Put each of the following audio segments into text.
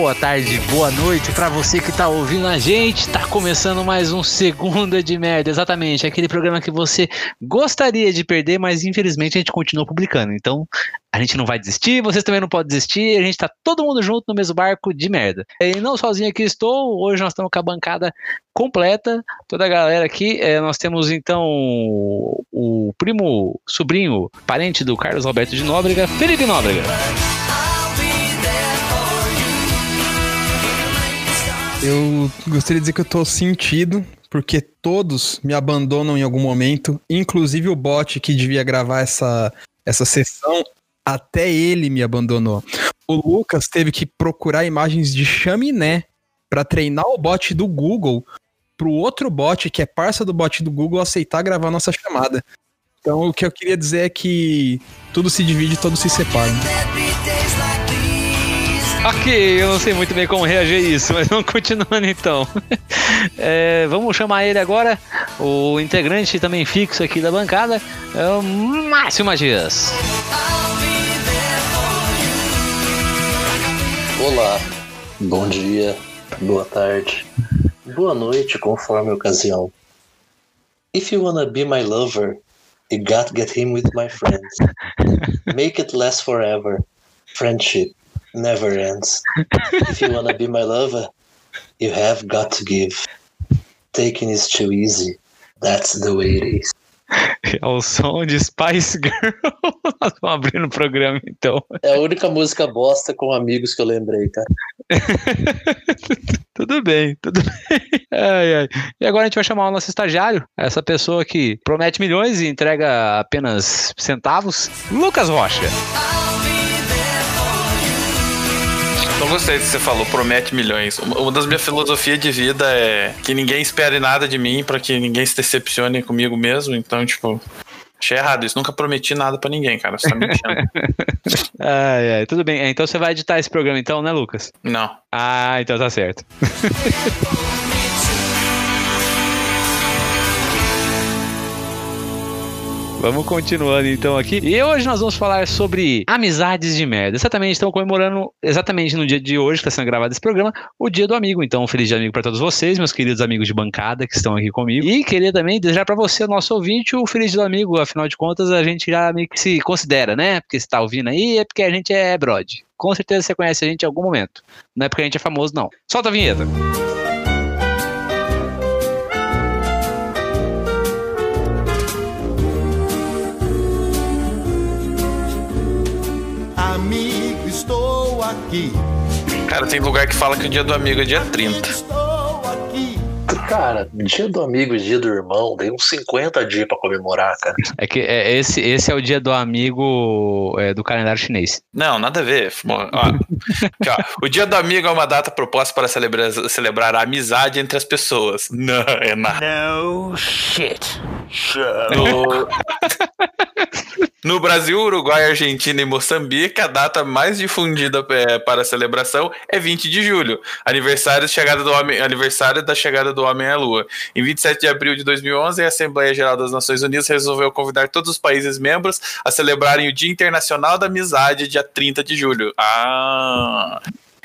Boa tarde, boa noite para você que tá ouvindo a gente. Tá começando mais um Segunda de Merda, exatamente, aquele programa que você gostaria de perder, mas infelizmente a gente continua publicando. Então, a gente não vai desistir, vocês também não podem desistir, a gente tá todo mundo junto no mesmo barco de merda. E não sozinho aqui estou, hoje nós estamos com a bancada completa, toda a galera aqui. É, nós temos então o primo, sobrinho, parente do Carlos Alberto de Nóbrega, Felipe Nóbrega. Eu gostaria de dizer que eu tô sentido, porque todos me abandonam em algum momento, inclusive o bot que devia gravar essa, essa sessão, até ele me abandonou. O Lucas teve que procurar imagens de chaminé para treinar o bot do Google pro outro bot, que é parça do bot do Google, aceitar gravar nossa chamada. Então o que eu queria dizer é que tudo se divide, todos se separam. Ok, eu não sei muito bem como reagir a isso, mas vamos continuando então. É, vamos chamar ele agora, o integrante também fixo aqui da bancada, é o Márcio Magias. Olá, bom dia, boa tarde, boa noite, conforme a ocasião. If you wanna be my lover, you gotta get him with my friends. Make it last forever. Friendship never ends. If you wanna be my lover, you have got to give. Taking is too easy. That's the way it is. É o som de Spice Girl. Nós vamos abrir no programa, então. É a única música bosta com amigos que eu lembrei, cara. tudo bem, tudo bem. Ai, ai. E agora a gente vai chamar o nosso estagiário, essa pessoa que promete milhões e entrega apenas centavos, Lucas Rocha. Não gostei do que você falou, promete milhões. Uma das minhas filosofias de vida é que ninguém espere nada de mim para que ninguém se decepcione comigo mesmo. Então, tipo, achei errado isso. Nunca prometi nada para ninguém, cara. Você tá mentindo. ai, ai, tudo bem. Então você vai editar esse programa então, né, Lucas? Não. Ah, então tá certo. Vamos continuando então aqui. E hoje nós vamos falar sobre amizades de merda. Exatamente, estão comemorando exatamente no dia de hoje que está sendo gravado esse programa, o dia do amigo. Então, feliz dia amigo para todos vocês, meus queridos amigos de bancada que estão aqui comigo. E queria também desejar para você, nosso ouvinte, o feliz dia do amigo. Afinal de contas, a gente já meio que se considera, né? Porque você tá ouvindo aí é porque a gente é brod. Com certeza você conhece a gente em algum momento. Não é porque a gente é famoso, não. Solta a vinheta. Amigo, aqui. Cara, tem lugar que fala que o dia do amigo é dia 30. Cara, dia do amigo e dia do irmão, dei uns 50 dias pra comemorar, cara. É que é, esse, esse é o dia do amigo é, do calendário chinês. Não, nada a ver. Ó, aqui, ó, o dia do amigo é uma data proposta para celebrar, celebrar a amizade entre as pessoas. Não, é nada. No shit. No, no Brasil, Uruguai, Argentina e Moçambique, a data mais difundida é, para a celebração é 20 de julho, aniversário, chegada do homem, aniversário da chegada do homem à Lua. Em 27 de abril de 2011, a Assembleia Geral das Nações Unidas resolveu convidar todos os países membros a celebrarem o Dia Internacional da Amizade, dia 30 de julho. Ah...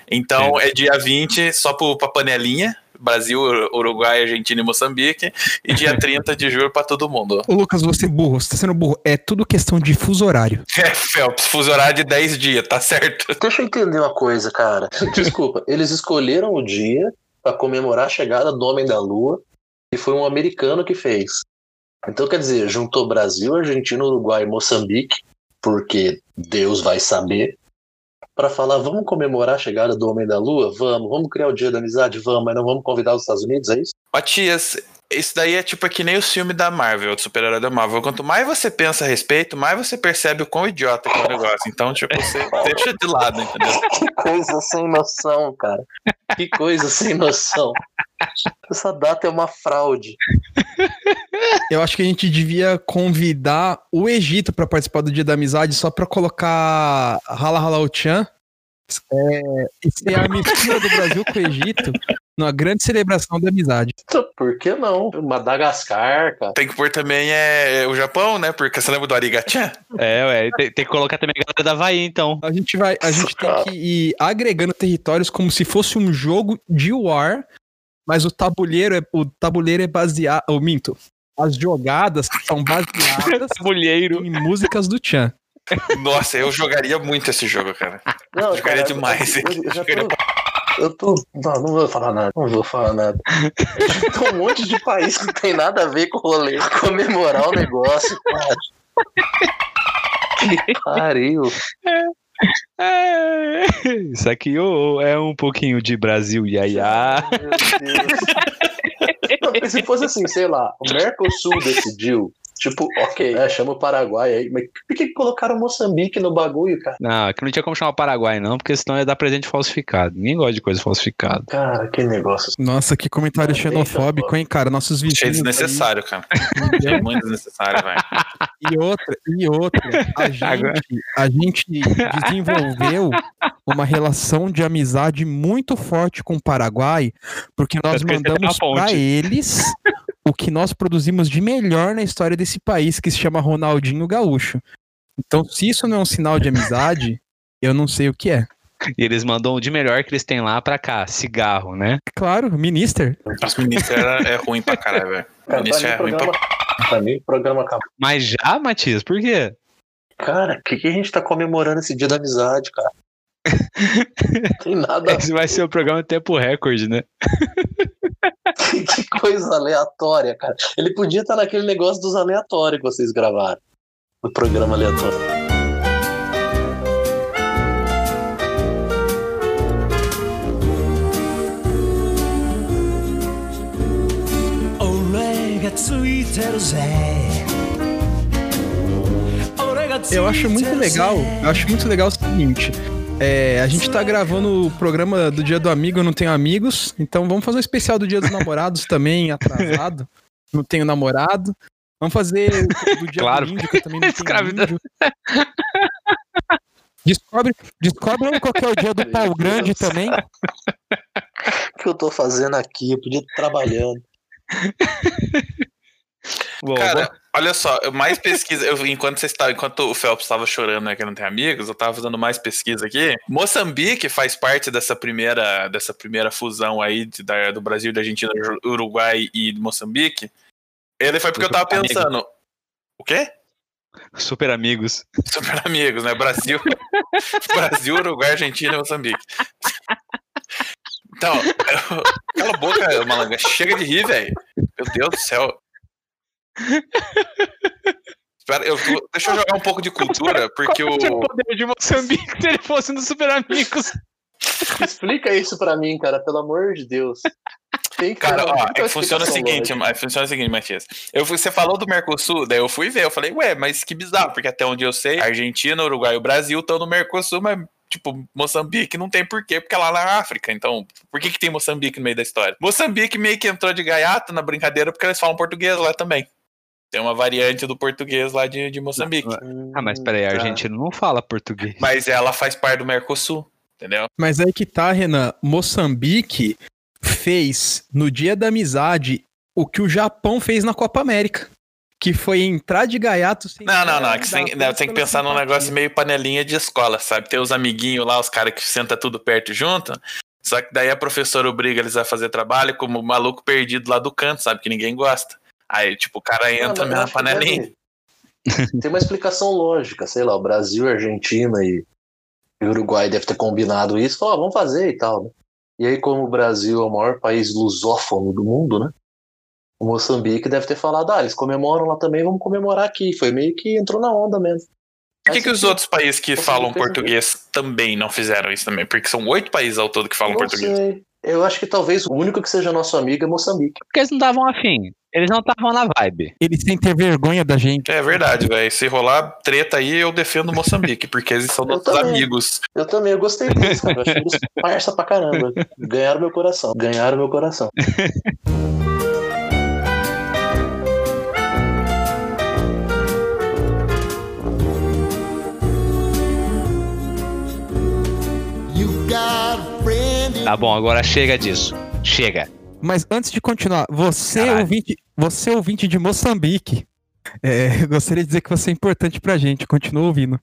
Então é dia 20 só para panelinha, Brasil, Uruguai, Argentina e Moçambique. E dia 30 de julho para todo mundo. Ô, Lucas, você é burro, você tá sendo burro. É tudo questão de fuso horário. É, Phelps, fuso horário de 10 dias, tá certo. Deixa eu entender uma coisa, cara. Desculpa, eles escolheram o dia para comemorar a chegada do Homem da Lua e foi um americano que fez. Então, quer dizer, juntou Brasil, Argentina, Uruguai e Moçambique, porque Deus vai saber, para falar, vamos comemorar a chegada do Homem da Lua? Vamos. Vamos criar o Dia da Amizade? Vamos, mas não vamos convidar os Estados Unidos, é isso? Matias, isso daí é tipo é que nem o filme da Marvel, do super-herói da Marvel. Quanto mais você pensa a respeito, mais você percebe o quão idiota que é o negócio. Então, tipo, você deixa de lado, entendeu? Que coisa sem noção, cara. Que coisa sem noção. Essa data é uma fraude. Eu acho que a gente devia convidar o Egito para participar do Dia da Amizade só para colocar Hala Hala Chan. É, e ser a mistura do Brasil com o Egito numa grande celebração da amizade. Por que não? Madagascar, cara. Tem que pôr também é, o Japão, né? Porque você lembra do Arigatia? É, ué, tem, tem que colocar também a galera da Havaí, então. A gente vai, a gente tem que ir agregando territórios como se fosse um jogo de war, mas o tabuleiro é, o tabuleiro é baseado, ou minto, as jogadas são baseadas Tabuleiro. em músicas do Chan. Nossa, eu jogaria muito esse jogo, cara. Não, Jogaria cara, demais. Eu, eu já Jogaria tô, eu tô. Não, não vou falar nada. Não vou falar nada. Tem um monte de país que não tem nada a ver com o rolê. Comemorar o negócio, cara. Que pariu. É, isso aqui ô, é um pouquinho de Brasil, iaiá. Meu Deus. Não, se fosse assim, sei lá, o Mercosul decidiu. Tipo, ok, né, chama o Paraguai aí. Mas por que que colocaram Moçambique no bagulho, cara? Não, aqui não tinha como chamar o Paraguai, não, porque senão ia dar presente falsificado. Ninguém gosta de coisa falsificada. Cara, que negócio. Nossa, que comentário Não, xenofóbico, hein, cara? Nossos Achei vizinhos. desnecessário, cara. aí, Achei muito desnecessário, velho. E outra, e outra, a Agora- gente, a gente desenvolveu uma relação de amizade muito forte com o Paraguai, porque nós que mandamos para eles o que nós produzimos de melhor na história desse país, que se chama Ronaldinho Gaúcho. Então, se isso não é um sinal de amizade, eu não sei o que é. E eles mandam o de melhor que eles têm lá pra cá, cigarro, né? Claro, Minister. Os ministros era- é ruim pra caralho, velho. Ministro mim, é ruim pra programa, pra mim, o programa acabou. Mas já, Matias, por quê? Cara, o que, que a gente tá comemorando esse dia da amizade, cara? Não tem nada a Esse vai ser o programa tempo recorde, né? que coisa aleatória, cara. Ele podia estar naquele negócio dos aleatórios que vocês gravaram. No programa aleatório. Eu acho muito legal, eu acho muito legal o seguinte. É, a gente tá gravando o programa do Dia do Amigo, eu não tenho amigos, então vamos fazer um especial do Dia dos Namorados também, atrasado. Não tenho namorado. Vamos fazer do Dia Claro. do Índio, que eu também não tenho Escravidão. índio. Descobre, descobre qual que é o dia do pau grande também. O que eu tô fazendo aqui? Eu podia estar trabalhando. Bom, Cara, olha só, mais pesquisa. Eu, enquanto você estava, enquanto o Phelps estava chorando, né, que não tem amigos, eu tava fazendo mais pesquisa aqui. Moçambique faz parte dessa primeira, dessa primeira fusão aí de- da- do Brasil, da Argentina, Uruguai e Moçambique. Ele foi porque eu tava Amigo. pensando. O quê? super amigos. Super amigos, né? Brasil, Brasil, Uruguai, Argentina e Moçambique. Então, eu- cala a boca, malanga. Chega de rir, velho. Meu Deus do céu. Espera, eu vou- deixa eu jogar um pouco de cultura, porque o. O poder de Moçambique se ele fosse no Super Amigos? Explica isso pra mim, cara, pelo amor de Deus. Tem que Cara, uma ó, é que funciona o seguinte, lógica. mas funciona o seguinte, Matias. Eu, fui- você falou do Mercosul, daí eu fui ver, eu falei, ué, mas que bizarro, porque até onde eu sei, a Argentina, Uruguai e o Brasil estão no Mercosul, mas, tipo, Moçambique não tem porquê, porque é lá na África. Então, por que, que tem Moçambique no meio da história? Moçambique meio que entrou de gaiato na brincadeira porque eles falam português lá também. Tem uma variante do português lá de, de Moçambique. Ah, mas peraí, a Tá. Argentina não fala português. Mas ela faz parte do Mercosul, entendeu? Mas aí que tá, Renan. Moçambique fez no Dia da Amizade o que o Japão fez na Copa América. Que foi entrar de gaiato sem. Não, não, não. É que não, você tem que pensar num negócio meio panelinha de escola, sabe? Tem os amiguinhos lá, os caras que senta tudo perto junto. Só que daí a professora obriga eles a fazer trabalho como o maluco perdido lá do canto, sabe? Que ninguém gosta. Aí, tipo, o cara Não, entra eu na que panelinha. Tem uma explicação lógica, sei lá, o Brasil, Argentina e Uruguai deve ter combinado isso, falou, ah, vamos fazer e tal, né? E aí, como o Brasil é o maior país lusófono do mundo, né? O Moçambique deve ter falado, ah, eles comemoram lá também, vamos comemorar aqui. Foi meio que entrou na onda mesmo. Por que, que os outros países que falam português também não fizeram isso também? Porque são oito países ao todo que falam Não português. sei. Eu acho que talvez o único que seja nosso amigo é Moçambique. Porque eles não estavam afim. Eles não estavam na vibe. Eles sem ter vergonha da gente. É verdade, velho. Se rolar treta aí, eu defendo Moçambique, porque eles são Eu nossos também. amigos. Eu também, eu gostei deles, cara. Eu achei eles parça pra caramba. Ganharam meu coração. Ganharam meu coração. Tá bom, agora chega disso. chega. Mas antes de continuar, você Caralho. ouvinte, você ouvinte de Moçambique, é, eu gostaria de dizer que você é importante pra gente. Continua ouvindo.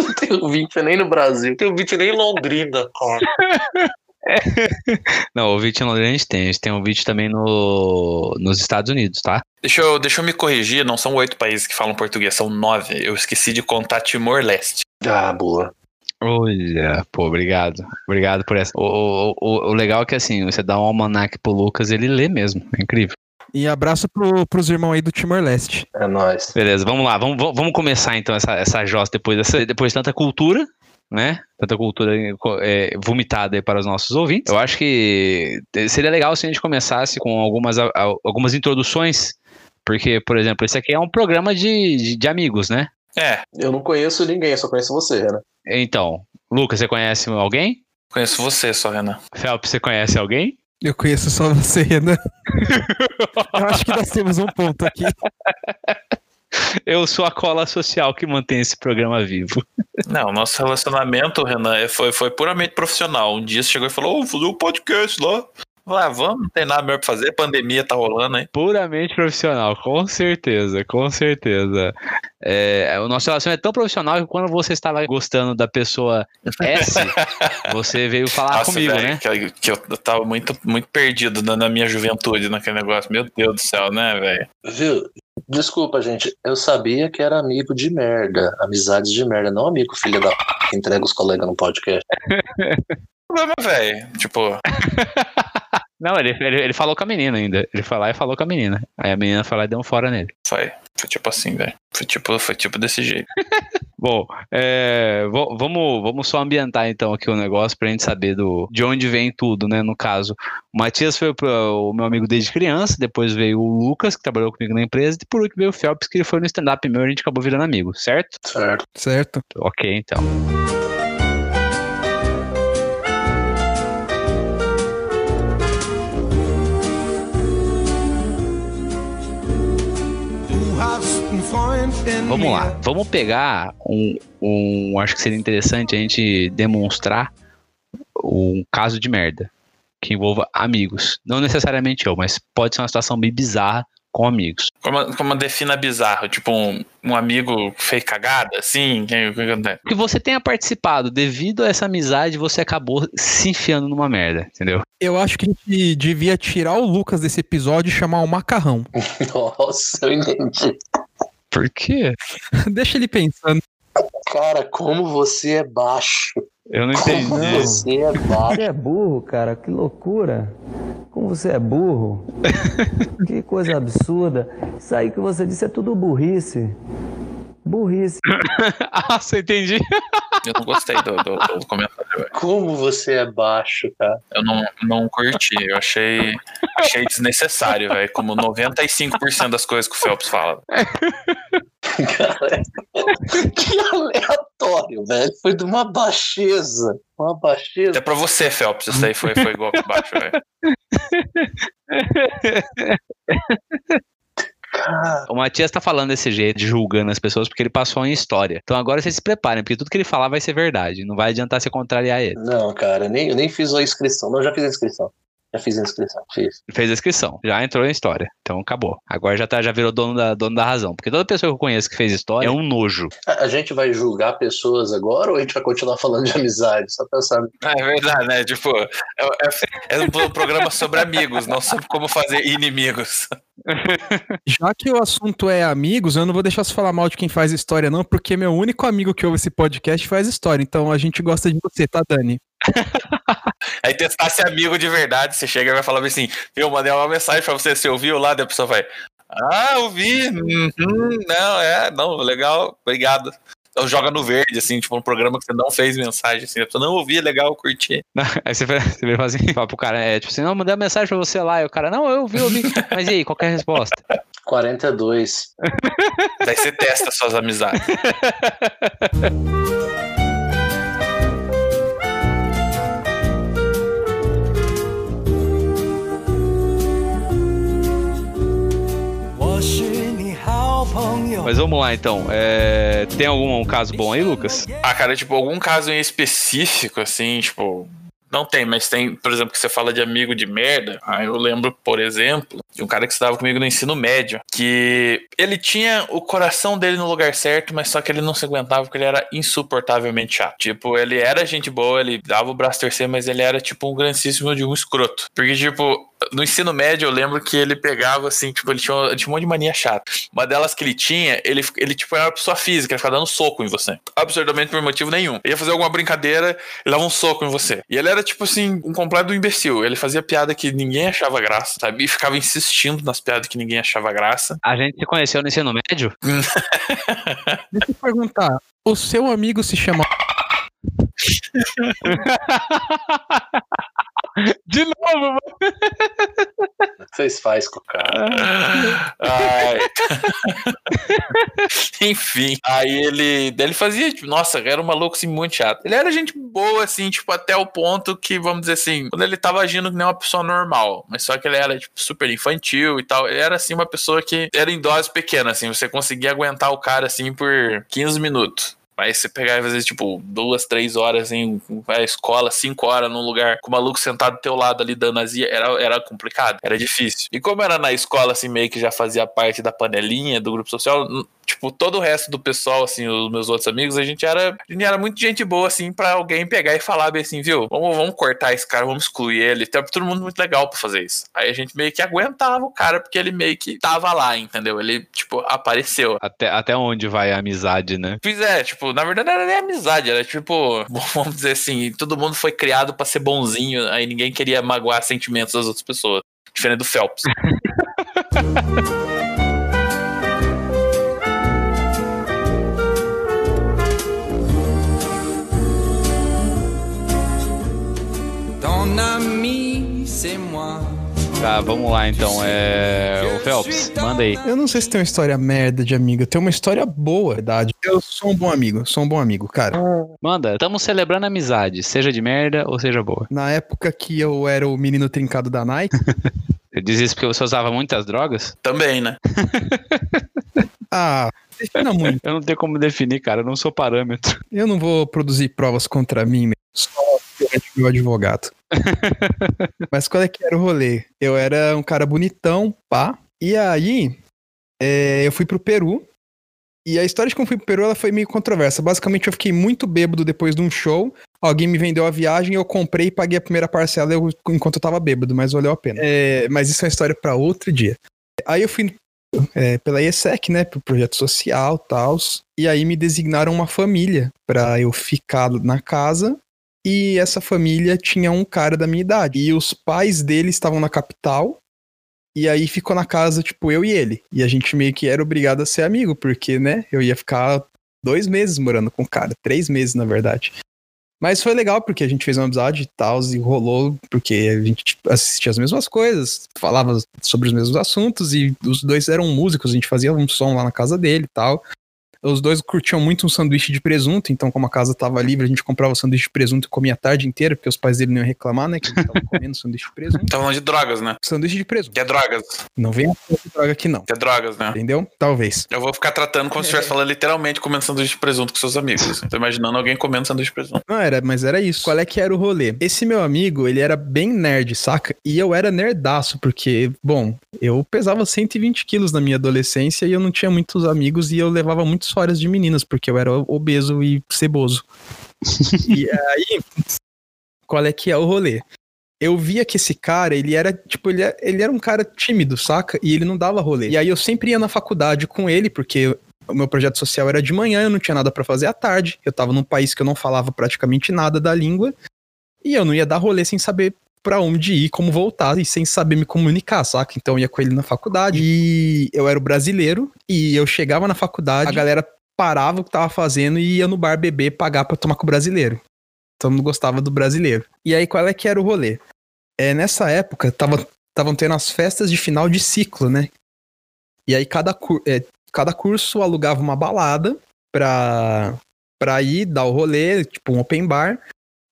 Não tem ouvinte nem no Brasil. Tem ouvinte nem em Londrina, cara. Não, ouvinte em Londrina a gente tem. A gente tem ouvinte também no, nos Estados Unidos, tá? Deixa eu, deixa eu me corrigir, não são oito países que falam português, são nove. Eu esqueci de contar Timor-Leste. Ah, boa. Olha, pô, obrigado. Obrigado por essa. O, o, o, o legal é que assim, você dá um almanac pro Lucas, ele lê mesmo. É incrível. E abraço pro, pros irmãos aí do Timor-Leste. É nóis. Beleza, vamos lá. Vamos, vamos- começar então essa, essa jossa depois, dessa, depois de tanta cultura, né? Tanta cultura é, vomitada aí para os nossos ouvintes. Eu acho que seria legal se a gente começasse com algumas, algumas introduções. Porque, por exemplo, esse aqui é um programa de, de, de amigos, né? É, Eu não conheço ninguém, só conheço você, né? Então, Lucas, você conhece alguém? conheço você só, Renan. Phelps, você conhece alguém? Eu conheço só você, Renan. Eu acho que nós temos um ponto aqui. Eu sou a cola social que mantém esse programa vivo. Não, nosso relacionamento, Renan, é- foi, foi puramente profissional. Um dia você chegou e falou, ô, vou fazer um podcast lá. Lá, vamos, não tem nada melhor pra fazer, pandemia tá rolando aí. Puramente profissional, com certeza, com certeza. É, o nosso relacionamento é tão profissional que quando você estava gostando da pessoa S, você veio falar Nossa, comigo, velho, né? que, que eu tava muito, muito perdido na, na minha juventude naquele negócio. Meu Deus do céu, né, velho? Viu? Desculpa, gente. Eu sabia que era amigo de merda. Amizades de merda, não amigo filho da p... que entrega os colegas no podcast. Problema, velho. Tipo, Não, ele, ele, ele falou com a menina ainda. Ele foi lá e falou com a menina. Aí a menina foi lá e deu um fora nele. foi, foi tipo assim, velho. Foi tipo, foi tipo desse jeito. Bom, é, vamos, vamos só ambientar então aqui o negócio pra gente saber do, de onde vem tudo, né? No caso, o Matias foi pro- o meu amigo desde criança, depois veio o Lucas, que trabalhou comigo na empresa, e por último veio o Phelps, que ele foi no stand-up meu e a gente acabou virando amigo, certo? Certo. Certo? Ok, então. Vamos lá, vamos pegar um, um. Acho que seria interessante a gente demonstrar um caso de merda que envolva amigos. Não necessariamente eu, mas pode ser uma situação bem bizarra com amigos. Como, como defina bizarro? Tipo, um, um amigo que fez cagada, assim? Que, Que você tenha participado, devido a essa amizade, você acabou se enfiando numa merda, entendeu? Eu acho que a gente devia tirar o Lucas desse episódio e chamar o Macarrão. Nossa, eu entendi. Por quê? Deixa ele pensando. Cara, como você é baixo. Eu não Como entendi. você é baixo. Você é burro, cara, que loucura. Como você é burro. que coisa absurda. Isso aí que você disse é tudo burrice. Burrice. ah, você entendi. eu não gostei do, do, do comentário, velho. Como você é baixo, cara. Eu não, não curti. Eu achei, achei desnecessário, velho. Como 95% das coisas que o Phelps fala. Cara, que aleatório, velho. Foi de uma baixeza. Uma baixeza. Até pra você, Phelps, isso aí foi, foi golpe baixo, velho. Cara, O Matias tá falando desse jeito, julgando as pessoas, porque ele passou em história. Então agora vocês se preparem, porque tudo que ele falar vai ser verdade. Não vai adiantar você contrariar ele. não, cara, nem, eu nem fiz a inscrição. Não, eu já fiz a inscrição. Já fiz a inscrição, fiz. Fez a inscrição, já entrou em história. Então acabou. Agora já, tá, já virou dono da, dono da razão. Porque toda pessoa que eu conheço que fez história é um nojo. A, a gente vai julgar pessoas agora ou a gente vai continuar falando de amizade? Só pensando. É verdade, né? Tipo, é, é, é um programa sobre amigos, não sobre como fazer inimigos. Já que o assunto é amigos, eu não vou deixar você falar mal de quem faz história, não, porque meu único amigo que ouve esse podcast faz história. Então a gente gosta de você, tá, Dani? Aí testar se é amigo de verdade, você chega e vai falar assim, eu mandei uma mensagem pra você, você ouviu lá, daí a pessoa vai, ah, ouvi, uhum, não, é, não, legal, obrigado. Então joga no verde, assim, tipo, um programa que você não fez mensagem, assim, a pessoa não ouvi, legal, curti. Aí você, vai- você vai fazer assim, fala pro cara, é tipo assim, não, mandei uma mensagem pra você lá. E o cara, não, eu vi, eu vi. Mas e aí, qual que é a resposta? 42. Daí você testa suas amizades. Mas vamos lá então. É, Tem algum um caso bom aí, Lucas? Ah, cara, tipo, algum caso em específico, assim, tipo, Não tem, mas tem, por exemplo, que você fala de amigo de merda. Aí eu lembro, por exemplo, de um cara que estudava comigo no ensino médio, que ele tinha o coração dele no lugar certo, mas só que ele não se aguentava porque ele era insuportavelmente chato. Tipo, ele era gente boa, ele dava o braço torcer, mas ele era tipo um grandíssimo de um escroto. Porque, tipo, no ensino médio eu lembro que ele pegava assim, tipo, ele tinha, tinha um monte de mania chata. Uma delas que ele tinha, ele, ele tipo, era uma pessoa física, ele ficava dando soco em você. Absurdamente por motivo nenhum. Ele ia fazer alguma brincadeira, ele dava um soco em você. E ele era, tipo assim, um completo imbecil. Ele fazia piada que ninguém achava graça, sabe? E ficava insistindo nas piadas que ninguém achava graça. A gente se conheceu no ensino médio? Deixa eu perguntar. O seu amigo se chama. De novo, mano. O que vocês fazem com o cara? Ai. Enfim, aí ele, daí ele fazia, tipo, nossa, era um maluco assim muito chato. Ele era gente boa, assim, tipo, até o ponto que, vamos dizer assim, quando ele tava agindo que nem uma pessoa normal, mas só que ele era, tipo, super infantil e tal. Ele era, assim, uma pessoa que era em dose pequena, assim, você conseguia aguentar o cara, assim, por 15 minutos. Mas você pegar e fazer, tipo, duas, três horas em a escola, cinco horas num lugar com o maluco sentado do teu lado ali dando azia, era, era complicado, era difícil. E como era na escola, assim, meio que já fazia parte da panelinha do grupo social, tipo, todo o resto do pessoal, assim, os meus outros amigos, a gente era, a gente era muito gente boa, assim, pra alguém pegar e falar bem assim, viu, vamos, vamos cortar esse cara, vamos excluir ele. Tem todo mundo muito legal pra fazer isso. Aí a gente meio que aguentava o cara, porque ele meio que tava lá, entendeu? Ele, tipo, apareceu. Até, até onde vai a amizade, né? Pois é, tipo, na verdade não era nem amizade, era tipo, vamos dizer assim, todo mundo foi criado pra ser bonzinho, aí ninguém queria magoar sentimentos das outras pessoas. Diferente do Phelps. Tá, vamos lá então. É. O Phelps, manda aí. Eu não sei se tem uma história merda de amigo. Tem uma história boa, verdade. Eu sou um bom amigo, sou um bom amigo, cara. Manda, estamos celebrando a amizade, seja de merda ou seja boa. Na época que eu era o menino trincado da Nike, Você diz isso porque você usava muitas drogas? Também, né? ah, defina muito. Eu não tenho como definir, cara, eu não sou parâmetro. Eu não vou produzir provas contra mim mesmo. Só meu advogado. Mas qual é que era o rolê? Eu era um cara bonitão, pá. E aí, é, eu fui pro Peru. E a história de como fui pro Peru ela foi meio controversa. Basicamente, eu fiquei muito bêbado depois de um show. Alguém me vendeu a viagem, eu comprei e paguei a primeira parcela eu- enquanto eu tava bêbado, mas valeu a pena. É, mas isso é uma história pra outro dia. Aí eu fui é, pela IESEC, né, pro projeto social tal. E aí me designaram uma família pra eu ficar na casa. E essa família tinha um cara da minha idade. E os pais dele estavam na capital. E aí ficou na casa, tipo, eu e ele. E a gente meio que era obrigado a ser amigo, porque, né, eu ia ficar dois meses morando com o cara. Três meses, na verdade. Mas foi legal, porque a gente fez uma amizade e tal, e rolou, porque a gente tipo, assistia as mesmas coisas, falava sobre os mesmos assuntos, e os dois eram músicos, a gente fazia um som lá na casa dele e tal. Os dois curtiam muito um sanduíche de presunto, então, como a casa tava livre, a gente comprava o sanduíche de presunto e comia a tarde inteira, porque os pais dele não iam reclamar, né? Que a gente tava comendo sanduíche de presunto. Tá falando de drogas, né? Sanduíche de presunto. Que é drogas. Não vem de droga aqui, não. Que é drogas, né? Entendeu? Talvez. Eu vou ficar tratando como se estivesse falando literalmente comendo sanduíche de presunto com seus amigos. assim. Tô imaginando alguém comendo sanduíche de presunto. Não era, mas era isso. Qual é que era o rolê? Esse meu amigo, ele era bem nerd, saca? E eu era nerdaço, porque, bom, eu pesava 120 quilos na minha adolescência e eu não tinha muitos amigos e eu levava muitas horas de meninas, porque eu era obeso e ceboso. e aí, qual é que é o rolê? Eu via que esse cara, ele era, tipo, ele era, ele era um cara tímido, saca? E ele não dava rolê. E aí eu sempre ia na faculdade com ele, porque o meu projeto social era de manhã, eu não tinha nada pra fazer à tarde. Eu tava num país que eu não falava praticamente nada da língua. E eu não ia dar rolê sem saber pra onde ir, como voltar e sem saber me comunicar, saca? Então eu ia com ele na faculdade. E eu era brasileiro e eu chegava na faculdade, a galera parava o que tava fazendo e ia no bar beber, pagar pra tomar com o brasileiro. Todo mundo gostava do brasileiro. E aí qual é que era o rolê? É, nessa época tava tendo as festas de final de ciclo, né? E aí cada, cur- é, cada curso alugava uma balada pra, pra ir dar o rolê, tipo um open bar.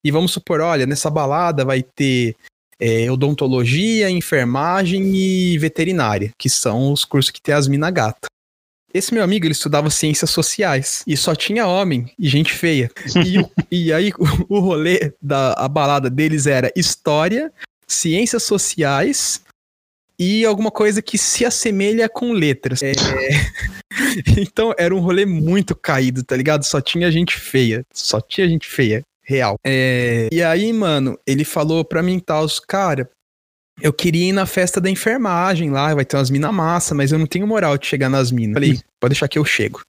E vamos supor, olha, nessa balada vai ter é, odontologia, enfermagem e veterinária, que são os cursos que tem as mina gata. Esse meu amigo, ele estudava ciências sociais e só tinha homem e gente feia. E, o- e aí o, o rolê da a balada deles era história, ciências sociais e alguma coisa que se assemelha com letras. É, então era um rolê muito caído, tá ligado? Só tinha gente feia. Só tinha gente feia. Real. É, e aí, mano, ele falou pra mim, tal, cara, eu queria ir na festa da enfermagem lá, vai ter umas minas massa, mas eu não tenho moral de chegar nas minas. Falei, pode deixar que eu chego.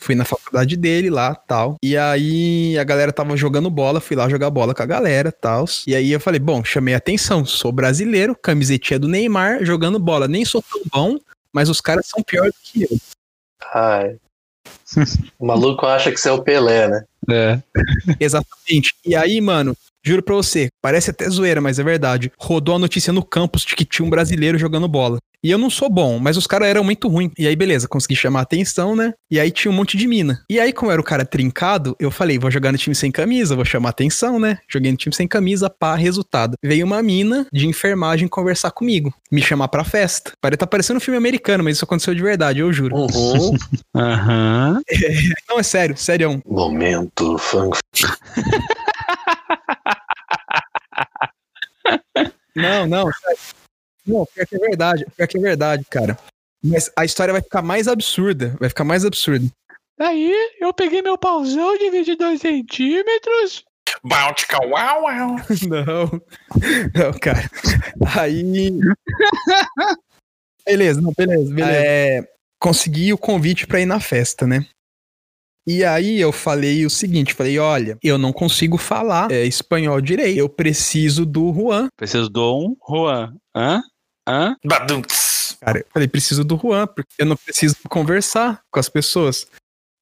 Fui na faculdade dele lá, tal. E aí a galera tava jogando bola, fui lá jogar bola com a galera, tal. E aí eu falei, bom, chamei atenção, sou brasileiro, camisetinha do Neymar, jogando bola. Nem sou tão bom, mas os caras são piores que eu. Ai. O maluco acha que você é o Pelé, né? É. Exatamente. E aí, mano, juro pra você, parece até zoeira, mas é verdade. Rodou a notícia no campus de que tinha um brasileiro jogando bola. E eu não sou bom, mas os caras eram muito ruins. E aí, beleza, consegui chamar a atenção, né? E aí tinha um monte de mina. E aí, como eu era o cara trincado, eu falei, vou jogar no time sem camisa, vou chamar a atenção, né? Joguei no time sem camisa, pá, resultado. Veio uma mina de enfermagem conversar comigo, me chamar pra festa. Parece tá parecendo um filme americano, mas isso aconteceu de verdade, eu juro. Uhum. Aham. Não, é sério, sério. Momento funk. Não, não. Não, pior que é verdade, pior que é verdade, cara. Mas a história vai ficar mais absurda, vai ficar mais absurda. Aí eu peguei meu pauzão de 22 centímetros. Báltica, uau, uau. Não, não, cara. Aí. Beleza, não, beleza, beleza. É, consegui o convite pra ir na festa, né? E aí eu falei o seguinte, falei, olha, eu não consigo falar é, espanhol direito, eu preciso do Juan. Preciso do um Juan. Hã? Hã? Badunks. Cara, eu falei, preciso do Juan, porque eu não preciso conversar com as pessoas.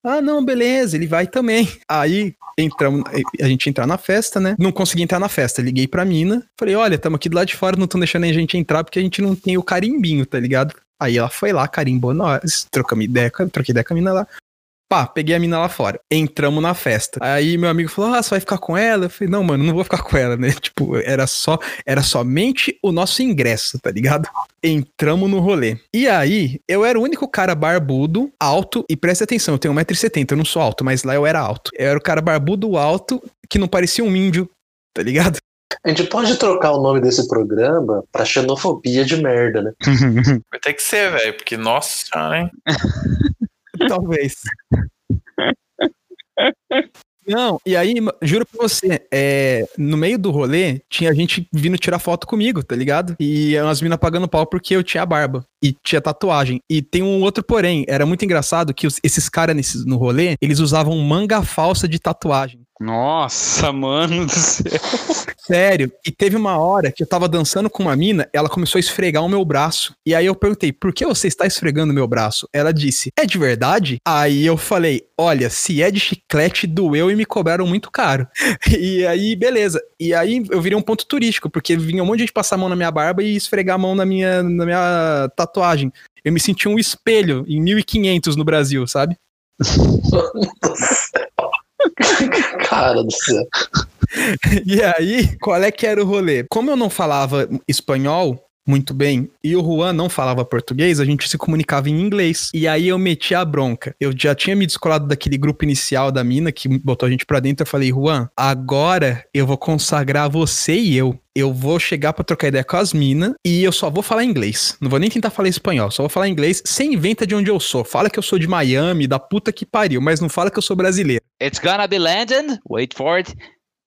Ah, não, beleza, ele vai também. Aí entramos, a gente entrar na festa, né? Não consegui entrar na festa. Liguei pra mina, falei, olha, estamos aqui do lado de fora, não estão deixando a gente entrar porque a gente não tem o carimbinho, tá ligado? Aí ela foi lá, carimbou nós, trocamos ideia, troquei ideia com a mina lá. Pá, peguei a mina lá fora. Entramos na festa. Aí meu amigo falou: Ah, você vai ficar com ela? Eu falei, não, mano, não vou ficar com ela, né? Tipo, era só, era somente o nosso ingresso, tá ligado? Entramos no rolê. E aí, eu era o único cara barbudo, alto, e presta atenção, eu tenho 1,70m, eu não sou alto, mas lá eu era alto. Eu era o cara barbudo alto que não parecia um índio, tá ligado? A gente pode trocar o nome desse programa pra xenofobia de merda, né? Vai ter que ser, velho, porque, nossa senhora, hein? Talvez. Não, e aí, juro pra você, é, no meio do rolê, tinha gente vindo tirar foto comigo, tá ligado? E umas minas pagando pau porque eu tinha barba e tinha tatuagem. E tem um outro porém, era muito engraçado que os- esses caras no rolê, eles usavam manga falsa de tatuagem. Nossa, mano do céu. Sério. E teve uma hora que eu tava dançando com uma mina, ela começou a esfregar o meu braço. E aí eu perguntei, por que você está esfregando o meu braço? Ela disse, é de verdade? Aí eu falei, olha, se é de chiclete, doeu e me cobraram muito caro. E aí, beleza. E aí eu virei um ponto turístico, porque vinha um monte de gente passar a mão na minha barba e esfregar a mão na minha, na minha tatuagem. Eu me senti um espelho em 1500 no Brasil, sabe? Cara do céu. E aí, qual é que era o rolê? Como eu não falava espanhol muito bem e o Juan não falava português, a gente se comunicava em inglês. E aí eu meti a bronca. Eu já tinha me descolado daquele grupo inicial da mina que botou a gente pra dentro. Eu falei, Juan, agora eu vou consagrar você e eu. Eu vou chegar pra trocar ideia com as minas e eu só vou falar inglês. Não vou nem tentar falar espanhol, só vou falar inglês. Sem inventa de onde eu sou. Fala que eu sou de Miami, da puta que pariu, mas não fala que eu sou brasileiro. It's gonna be legend. Wait for it.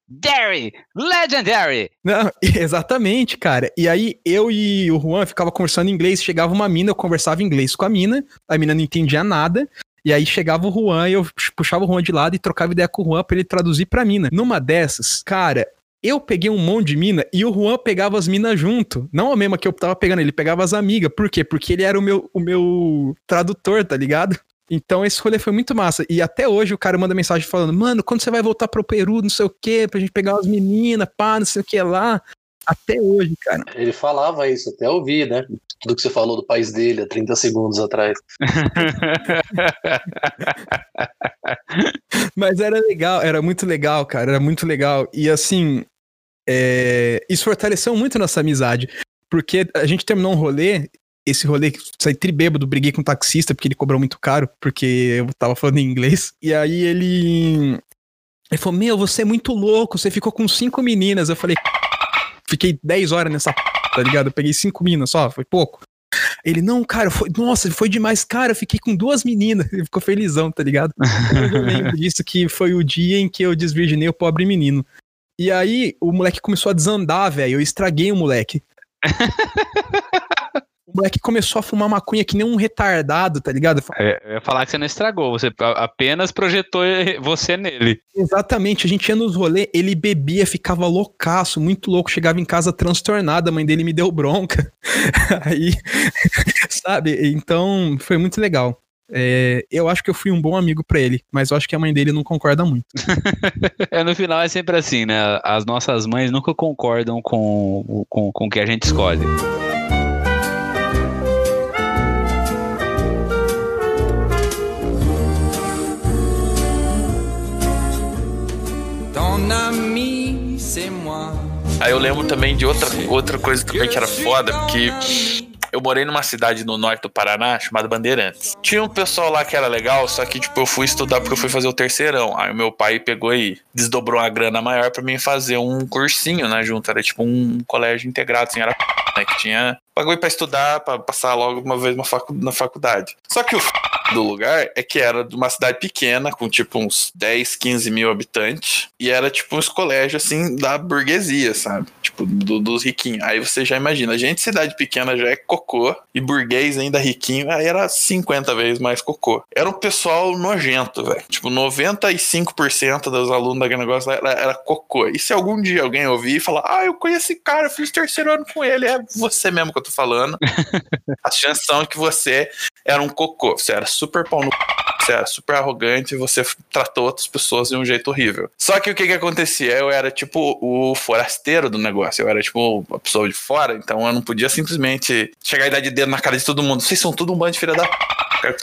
Dairy! Legendary! Não, exatamente, cara. E aí eu e o Juan ficava conversando em inglês, chegava uma mina, eu conversava em inglês com a mina, a mina não entendia nada. E aí chegava o Juan e eu puxava o Juan de lado e trocava ideia com o Juan pra ele traduzir pra mina. Numa dessas, cara, eu peguei um monte de mina e o Juan pegava as minas junto. Não a mesma que eu tava pegando, ele pegava as amigas. Por quê? Porque ele era o meu, o meu tradutor, tá ligado? Então esse rolê foi muito massa. E até hoje o cara manda mensagem falando: Mano, quando você vai voltar pro Peru, não sei o quê, pra gente pegar umas meninas, pá, não sei o que lá. Até hoje, cara. Ele falava isso, até ouvi, né? Tudo que você falou do país dele há 30 segundos atrás. Mas era legal, era muito legal, cara, era muito legal. E assim, é, isso fortaleceu muito nossa amizade. Porque a gente terminou um rolê esse rolê, saí tribêbado, briguei com o taxista porque ele cobrou muito caro, porque eu tava falando em inglês. E aí ele. Ele falou: Meu, você é muito louco, você ficou com cinco meninas. Eu falei: Fiquei 10 horas nessa p, tá ligado? Eu peguei cinco meninas só, foi pouco. Ele, não, cara, foi, nossa, foi demais, cara, eu fiquei com duas meninas. Ele ficou felizão, tá ligado? Eu lembro disso que foi o dia em que eu desvirginei o pobre menino. E aí, o moleque começou a desandar, velho. Eu estraguei o moleque. o moleque começou a fumar maconha que nem um retardado, tá ligado? É, Eu ia falar que você não estragou, você apenas projetou você nele. Exatamente, a gente ia nos rolê, ele bebia, ficava loucaço, muito louco, chegava em casa transtornado, a mãe dele me deu bronca. Aí, sabe? Então, foi muito legal. É, eu acho que eu fui um bom amigo pra ele, mas eu acho que a mãe dele não concorda muito. É, no final é sempre assim, né? As nossas mães nunca concordam com, com, com o que a gente escolhe. Aí eu lembro também de outra, outra coisa também que era foda, porque eu morei numa cidade no norte do Paraná chamada Bandeirantes. Tinha um pessoal lá que era legal, só que tipo eu fui estudar porque eu fui fazer o terceirão. Aí o meu pai pegou e desdobrou uma grana maior pra mim fazer um cursinho, né, junto, era tipo um colégio integrado, assim, era né, que tinha pagou pra estudar, pra passar logo uma vez uma facu- na faculdade. Só que o do lugar é que era de uma cidade pequena, com tipo uns 10, 15 mil habitantes, e era tipo uns colégios assim da burguesia, sabe? Tipo, do- dos riquinhos. Aí você já imagina, a gente, cidade pequena já é cocô, e burguês ainda riquinho, aí era 50 vezes mais cocô. Era um pessoal nojento, velho. Tipo, 95% dos alunos daquele negócio era, era cocô. E se algum dia alguém ouvir e falar, ah, eu conheço esse cara, fiz terceiro ano com ele, é você mesmo que eu tô falando. As chances são que você era um cocô, você era super pau no c, você era super arrogante, você f- tratou outras pessoas de um jeito horrível. Só que o que que acontecia? Eu era tipo o forasteiro do negócio, eu era tipo a pessoa de fora, então eu não podia simplesmente chegar e dar de dedo na cara de todo mundo. Vocês são tudo um bando de filha da p.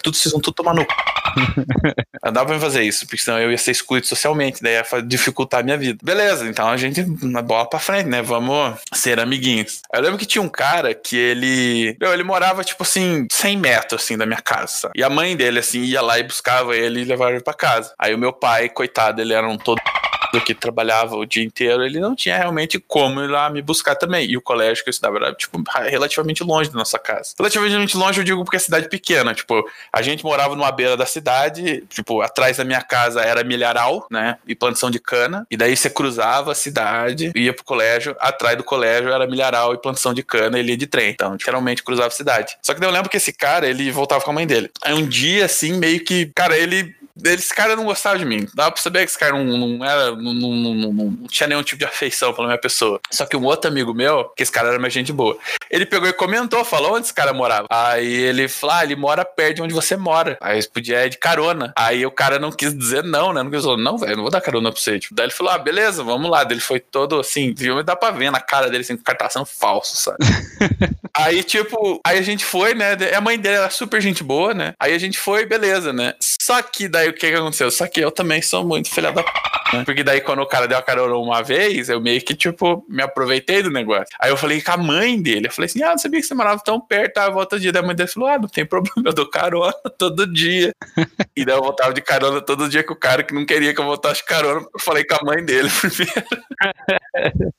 Tudo, vocês vão tudo tomar no c. Não dá pra fazer isso, porque senão eu ia ser excluído socialmente, daí ia dificultar a minha vida. Beleza, então a gente na bola pra frente, né? Vamos ser amiguinhos. Eu lembro que tinha um cara que ele. Meu, ele morava, tipo assim, 100 metros assim da minha casa. E a mãe dele, assim, ia lá e buscava ele e levava ele pra casa. Aí o meu pai, coitado, ele era um todo do que trabalhava o dia inteiro, ele não tinha realmente como ir lá me buscar também. E o colégio que eu estudava era, tipo, relativamente longe da nossa casa. Relativamente longe eu digo porque é cidade pequena, tipo, a gente morava numa beira da cidade, tipo, atrás da minha casa era milharal, né, e plantação de cana, e daí você cruzava a cidade, ia pro colégio, atrás do colégio era milharal e plantação de cana, ele ia de trem, então, literalmente cruzava a cidade. Só que daí eu lembro que esse cara, ele voltava com a mãe dele. Aí um dia, assim, meio que, cara, ele esse cara não gostava de mim. Dava pra saber que esse cara não, não era. Não, não, não, não- tinha nenhum tipo de afeição pela minha pessoa. Só que um outro amigo meu, que esse cara era mais gente boa, ele pegou e comentou, falou onde esse cara morava. Aí ele falou: ah, ele mora perto de onde você mora. Aí podia ir de carona. Aí o cara não quis dizer não, né? Não quis falar, não, velho, não vou dar carona pra você. Tipo, daí ele falou: ah, beleza, vamos lá. Daí ele foi todo assim, viu? Dá pra ver na cara dele assim, que o cara tá sendo falso, sabe? Aí, tipo, aí a gente foi, né? A mãe dele era super gente boa, né? Aí a gente foi, beleza, né? Só que daí o que que aconteceu? Só que eu também sou muito filha da p, né? Porque daí quando o cara deu a carona uma vez, eu meio que, tipo, me aproveitei do negócio. Aí eu falei com a mãe dele, eu falei assim, ah, não sabia que você morava tão perto, ah, volta dia. Daí a mãe dele falou, ah, não tem problema, eu dou carona todo dia. e daí eu voltava de carona todo dia com o cara que não queria que eu voltasse de carona, eu falei com a mãe dele primeiro.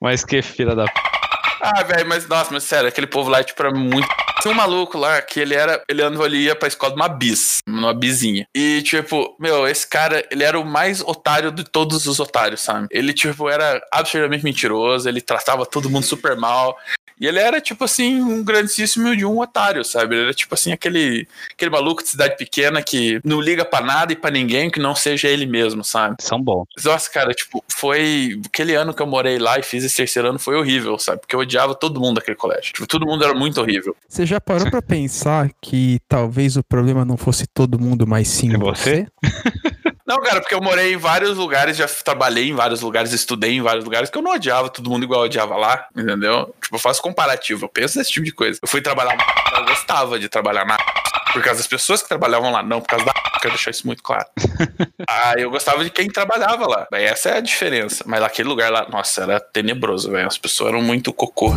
Mas que filha da p. Ah, velho, mas nossa, mas sério, aquele povo lá, tipo, era muito. Tinha um maluco lá que ele era. Ele andava ali, ia pra escola de uma bis, numa bizinha. E, tipo, meu, esse cara, ele era o mais otário de todos os otários, sabe? Ele, tipo, era absurdamente mentiroso, ele tratava todo mundo super mal. E ele era, tipo assim, um grandíssimo de um otário, sabe? Ele era, tipo assim, aquele, aquele maluco de cidade pequena que não liga pra nada e pra ninguém que não seja ele mesmo, sabe? São bons. Nossa, cara, tipo, foi. Aquele ano que eu morei lá e fiz esse terceiro ano foi horrível, sabe? Porque eu odiava todo mundo daquele colégio. Tipo, todo mundo era muito horrível. Você já parou pra pensar que talvez o problema não fosse todo mundo, mas sim É você? Não, cara, porque eu morei em vários lugares, já trabalhei em vários lugares, estudei em vários lugares, que eu não odiava todo mundo igual eu odiava lá, entendeu? Tipo, eu faço comparativo, eu penso nesse tipo de coisa. Eu fui trabalhar eu gostava de trabalhar na por causa das pessoas que trabalhavam lá, não por causa da quero deixar isso muito claro. ah, eu gostava de quem trabalhava lá. Daí essa é a diferença. Mas aquele lugar lá, nossa, era tenebroso, velho. As pessoas eram muito cocô.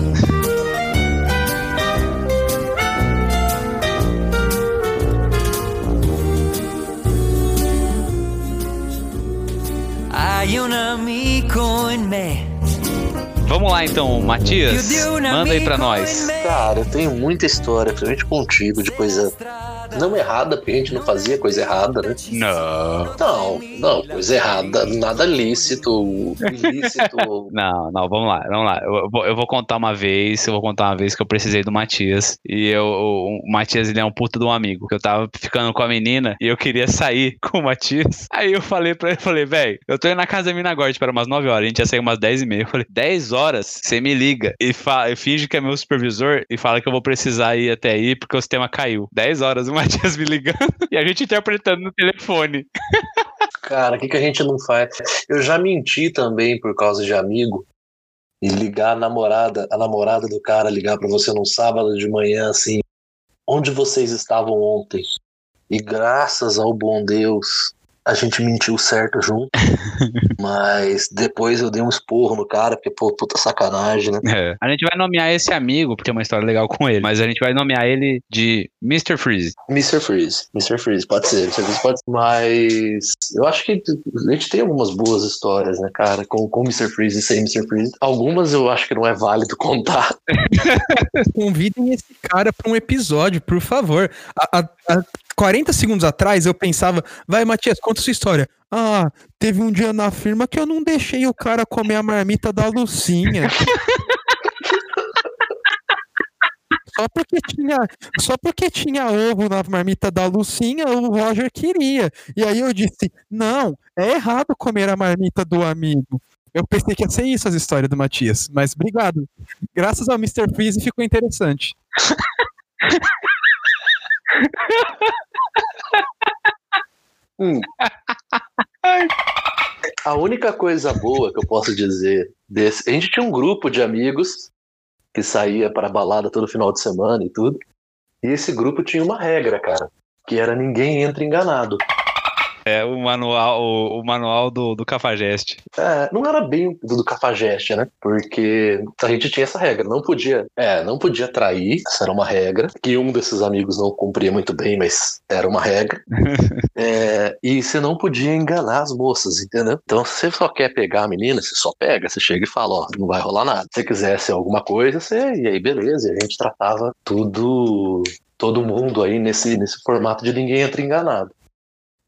Hay un amigo en me. Vamos lá então, Matias. Manda aí pra nós. Cara, eu tenho muita história, principalmente contigo, de coisa não errada, porque a gente não fazia coisa errada, né? Não. Não, não, coisa errada, nada lícito, ilícito. Não, não, vamos lá, vamos lá. Eu, vou, eu vou contar uma vez, eu vou contar uma vez que eu precisei do Matias. E eu, o, Matias, ele é um puta de um amigo. Que eu tava ficando com a menina e eu queria sair com o Matias. Aí eu falei pra ele, falei, velho, eu tô indo na casa da mina agora, tipo, era umas 9 horas, a gente ia sair umas 10 e meia. Eu falei, 10 horas, você me liga e fala, finge que é meu supervisor e fala que eu vou precisar ir até aí porque o sistema caiu. 10 horas o Matias me ligando e a gente interpretando no telefone. Cara, o que, que a gente não faz? Eu já menti também por causa de amigo. E ligar a namorada, a namorada do cara ligar pra você num sábado de manhã assim, onde vocês estavam ontem? E graças ao bom Deus, a gente mentiu certo junto. Mas depois eu dei um esporro no cara, porque, pô, puta sacanagem, né? É. A gente vai nomear esse amigo, porque é uma história legal com ele, mas a gente vai nomear ele de Mr. Freeze. Mr. Freeze. Mr. Freeze, pode ser. Mr. Freeze pode ser. Mas eu acho que a gente tem algumas boas histórias, né, cara? Com, com Mr. Freeze e sem Mr. Freeze. Algumas eu acho que não é válido contar. Convidem esse cara pra um episódio, por favor. A, a- a 40 segundos atrás eu pensava, vai, Matias, conta sua história. Ah, teve um dia na firma que eu não deixei o cara comer a marmita da Lucinha. Só porque tinha, só porque tinha ovo na marmita da Lucinha, o Roger queria. E aí eu disse: "Não, é errado comer a marmita do amigo". Eu pensei que ia ser isso as histórias do Matias, mas obrigado. Graças ao Mr. Freeze ficou interessante. Hum. A única coisa boa que eu posso dizer desse. A gente tinha um grupo de amigos que saía para balada todo final de semana e tudo. E esse grupo tinha uma regra, cara. Que era ninguém entra enganado. É o manual, o, o manual do, do Cafajeste. É, não era bem do, do Cafajeste, né? Porque a gente tinha essa regra. Não podia. É, não podia trair. Essa era uma regra. Que um desses amigos não cumpria muito bem, mas era uma regra. É, e você não podia enganar as moças, entendeu? Então, se você só quer pegar a menina, você só pega, você chega e fala, ó, não vai rolar nada. Se você quisesse alguma coisa, você. E aí, beleza. E a gente tratava tudo. Todo mundo aí nesse, nesse formato de ninguém entra enganado.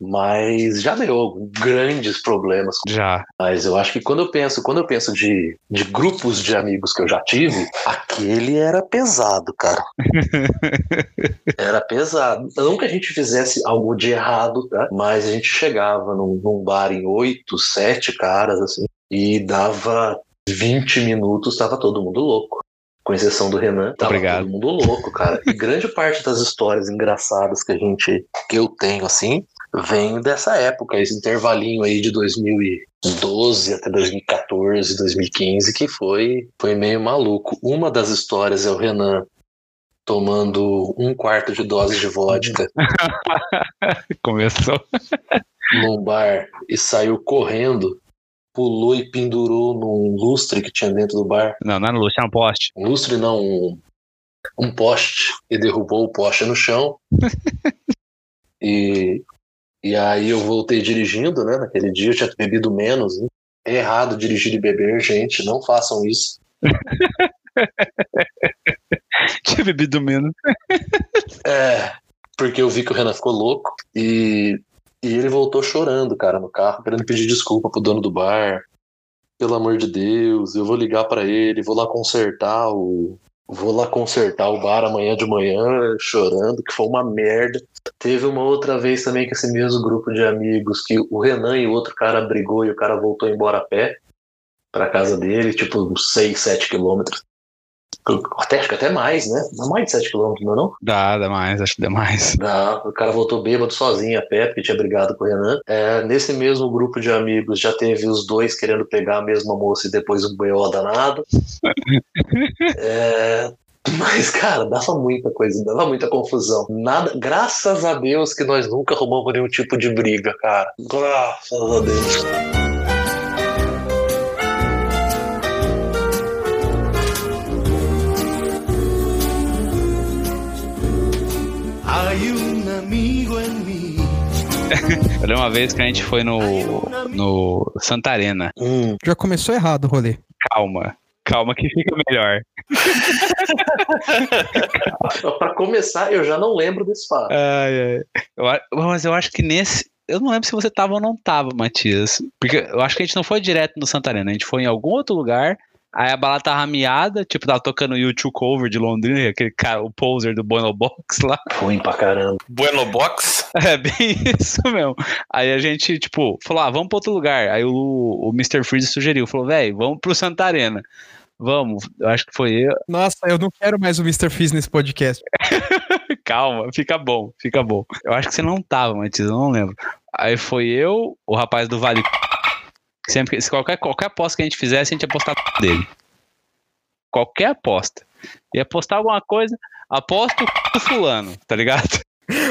Mas já deu grandes problemas Já. mas eu acho que quando eu penso, quando eu penso de, de grupos de amigos que eu já tive, aquele era pesado, cara. era pesado. Não que a gente fizesse algo de errado, tá? Mas a gente chegava num, num bar em oito, sete caras, assim, e dava 20 minutos, tava todo mundo louco. Com exceção do Renan, tava Obrigado. todo mundo louco, cara. E grande parte das histórias engraçadas que a gente, que eu tenho, assim, vem dessa época, esse intervalinho aí de 2012 até 2014, 2015, que foi, foi meio maluco. Uma das histórias é o Renan tomando um quarto de dose de vodka Começou. num bar e saiu correndo, pulou e pendurou num lustre que tinha dentro do bar. Não, não é no Luciano Poste. Um lustre não, um, um poste, e derrubou o poste no chão. e, e aí eu voltei dirigindo, né? Naquele dia eu tinha bebido menos. Né? É errado dirigir e beber, gente, não façam isso. Tinha bebido menos. É, porque eu vi que o Renan ficou louco e, e ele voltou chorando, cara, no carro, querendo pedir desculpa pro dono do bar. Pelo amor de Deus, eu vou ligar pra ele, vou lá consertar o. Vou lá consertar o bar amanhã de manhã, chorando, que foi uma merda. Teve uma outra vez também que esse mesmo grupo de amigos, que o Renan e o outro cara brigou e o cara voltou embora a pé pra casa dele, tipo uns 6, 7 quilômetros. Até, acho que até mais, né? Não mais de 7 quilômetros, não é não? Dá, dá mais, acho que dá mais. Não, o cara voltou bêbado sozinho a pé, porque tinha brigado com o Renan. É, nesse mesmo grupo de amigos já teve os dois querendo pegar a mesma moça e depois um B.O. danado. É, mas, cara, dava muita coisa, dava muita confusão. Nada, graças a Deus que nós nunca arrumamos nenhum tipo de briga, cara. Graças a Deus. Eu lembro uma vez que a gente foi no, no Santarena. Hum, Já começou errado o rolê. Calma. Calma que fica melhor. pra começar, eu já não lembro desse fato. Ai, ai. Eu mas eu acho que nesse. Eu não lembro se você tava ou não tava, Matias. Porque eu acho que a gente não foi direto no Santarena. A gente foi em algum outro lugar. Aí a balada tava miada, tipo, tava tocando o YouTube Cover de Londrina, aquele cara, o poser do Bono Box lá. Ruim pra caramba. Bueno Box? É bem isso mesmo. Aí a gente, tipo, falou, ah, vamos pra outro lugar. Aí o, o Mr. Freeze sugeriu, falou, velho, vamos pro Santarena. Vamos, eu acho que foi eu. Nossa, eu não quero mais o Mr. Fizz nesse podcast. Calma, fica bom, fica bom. Eu acho que você não tava, Matias, eu não lembro. Aí foi eu, o rapaz do Vale. Sempre, que- se qualquer, qualquer aposta que a gente fizesse, a gente ia apostar dele. Qualquer aposta. Ia apostar alguma coisa, aposto o fulano, tá ligado?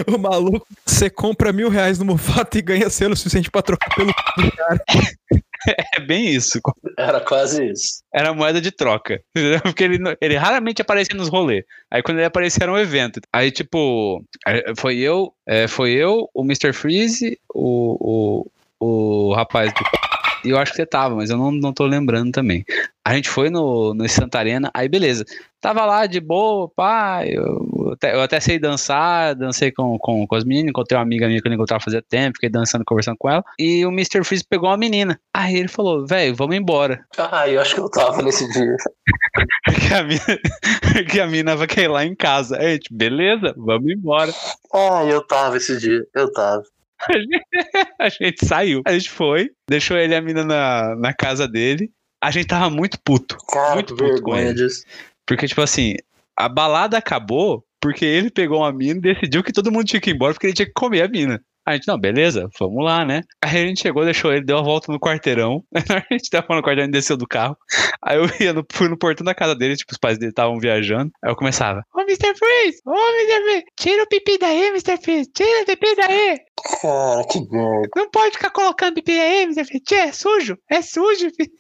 O maluco, você compra mil reais no Mufato e ganha selo suficiente pra trocar pelo cara. É bem isso. Era quase isso. Era moeda de troca. entendeu? Porque ele, ele raramente aparecia nos rolês. Aí quando ele aparecia era um evento. Aí, tipo, foi eu, é, foi eu, o Mr. Freeze, o, o, o rapaz do. E eu acho que você tava, mas eu não, não tô lembrando também. A gente foi no, no Santarena, aí beleza. Tava lá de boa, pá. Eu até, eu até sei dançar, dancei com, com, com as meninas, encontrei uma amiga minha que eu não encontrava fazia tempo, fiquei dançando, conversando com ela. E o Mr. Freeze pegou uma menina. Aí ele falou, velho, vamos embora. Ah, eu acho que eu tava nesse dia. Porque a mina, porque a mina vai cair lá em casa. Aí, a beleza, vamos embora. Ah, eu tava esse dia. Eu tava. A gente saiu. A gente foi, deixou ele e a mina na, na casa dele. A gente tava muito puto. Cara, Muito puto com vergonha ele. disso. Porque, tipo assim, a balada acabou porque ele pegou uma mina e decidiu que todo mundo tinha que ir embora porque ele tinha que comer a mina. A gente, não, beleza, vamos lá, né? Aí a gente chegou, deixou ele, deu a volta no quarteirão. a gente tava no quarteirão e desceu do carro. Aí eu ia no, fui no portão da casa dele, tipo, os pais dele estavam viajando. Aí eu começava, ô Mr. Freeze, ô Mr. Freeze, tira o pipi daí, Mr. Freeze, tira o pipi daí. Cara, que merda. Não pode ficar colocando aí, Mr. Freeze. Tira, é sujo, é sujo, filho.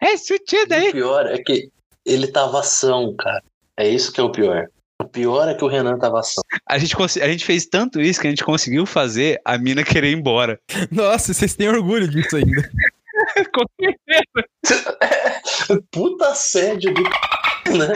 É sujo, tira E o daí. pior é que ele tava ação, cara. É isso que é o pior. O pior é que o Renan tava ação. A gente, a gente fez tanto isso que a gente conseguiu fazer a mina querer ir embora. Nossa, vocês têm orgulho disso ainda. Com certeza. Puta assédio do c... né?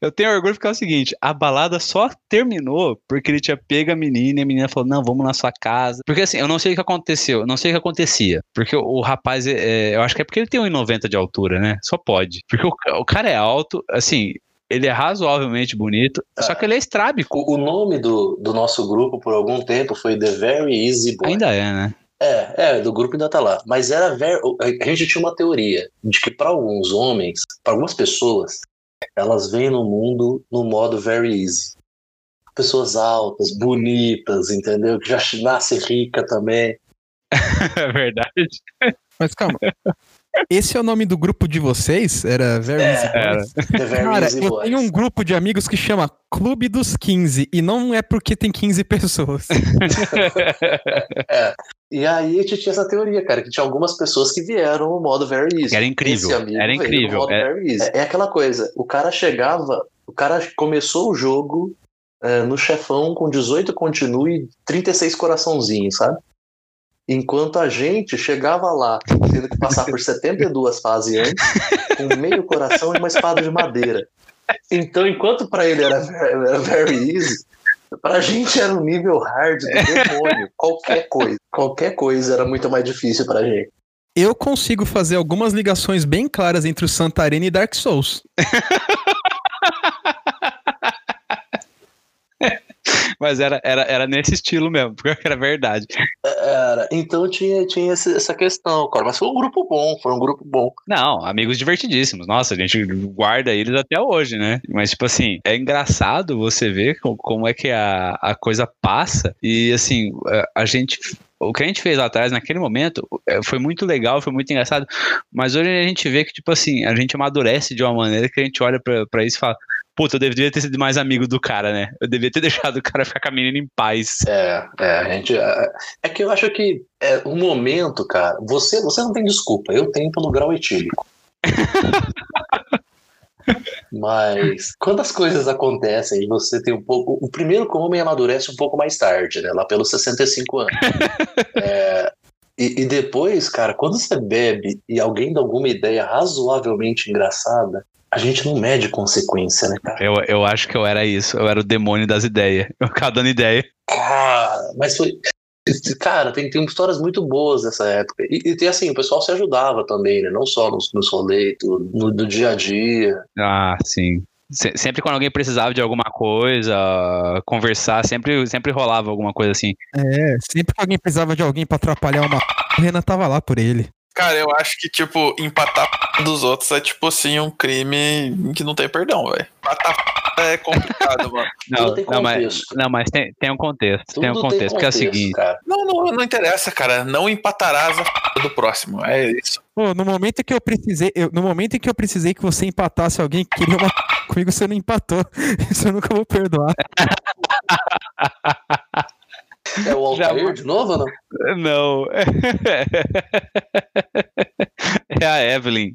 Eu tenho orgulho porque é o seguinte: a balada só terminou porque ele tinha pego a menina e a menina falou: Não, vamos na sua casa. Porque assim, eu não sei o que aconteceu, eu não sei o que acontecia. Porque o, o rapaz, é, é, eu acho que é porque ele tem 1,90 de altura, né? Só pode. Porque o, o cara é alto, assim, ele é razoavelmente bonito, só que ele é estrábico. O, o nome do, do nosso grupo por algum tempo foi The Very Easy Boy. Ainda é, né? É, é, do grupo ainda tá lá. Mas era ver... a gente tinha uma teoria de que para alguns homens, para algumas pessoas, elas vêm no mundo no modo very easy. Pessoas altas, bonitas, entendeu? Que já nasce rica também. É verdade. Mas calma. Esse é o nome do grupo de vocês? Era Very Easy Boys? Era. Very Cara, Easy eu Boys. tenho um grupo de amigos que chama Clube dos 15 e não é porque tem 15 pessoas. E aí a gente tinha essa teoria, cara, que tinha algumas pessoas que vieram no modo very easy. Era incrível, Esse amigo era veio no incrível, modo é- very easy. É, é aquela coisa, o cara chegava, o cara começou o jogo é, no chefão com 18 continue e 36 coraçãozinhos, sabe? Enquanto a gente chegava lá, tendo que passar por 72 fases antes, com meio coração e uma espada de madeira. Então, enquanto pra ele era, ve- era very easy, pra gente era um nível hard do demônio. Qualquer coisa. Qualquer coisa era muito mais difícil pra gente. Eu consigo fazer algumas ligações bem claras entre o Santarena e Dark Souls. Mas era, era, era nesse estilo mesmo, porque era verdade. Era. Então tinha, tinha essa questão, cara. Mas foi um grupo bom, foi um grupo bom. Não, amigos divertidíssimos. Nossa, a gente guarda eles até hoje, né? Mas, tipo assim, é engraçado você ver co- como é que a, a coisa passa. E, assim, a- gente. O que a gente fez lá atrás, naquele momento, é, foi muito legal, foi muito engraçado. Mas hoje a gente vê que, tipo assim, a gente amadurece de uma maneira que a gente olha pra isso e fala. Puta, eu deveria ter sido mais amigo do cara, né? Eu devia ter deixado o cara ficar com a menina em paz. É, é, a gente. É, é que eu acho que é um momento, cara. Você, você não tem desculpa, eu tenho pelo grau etílico. Mas quando as coisas acontecem e você tem um pouco. O primeiro o homem amadurece um pouco mais tarde, né? Lá pelos 65 anos. É, e, e depois, cara, quando você bebe e alguém dá alguma ideia razoavelmente engraçada, a gente não mede consequência, né, cara? Eu, eu acho que eu era isso. Eu era o demônio das ideias. Eu ficava dando ideia. Cara, mas foi. Cara, tem, tem histórias muito boas dessa época. E, e tem assim, o pessoal se ajudava também, né? Não só nos, nos rolês, no, do dia a dia. Ah, sim. Se- Sempre quando alguém precisava de alguma coisa, conversar, sempre, sempre rolava alguma coisa assim. É, sempre que alguém precisava de alguém pra atrapalhar uma. O Renan tava lá por ele. Cara, eu acho que, tipo, empatar a dos outros é, tipo assim, um crime que não tem perdão, velho. Empatar é complicado, mano. Não, Tudo tem não, mas, contexto. não, mas tem, tem um contexto. tem um Tudo contexto, porque é o seguinte. cara. Não, não, não interessa, cara. Não empatarás a do próximo. É isso. Pô, no momento em que eu precisei, eu- no momento em que eu precisei que você empatasse alguém que queria uma comigo, você não empatou. Isso eu nunca vou perdoar. É o Já- Altair de novo ou não? Não. É a Evelyn.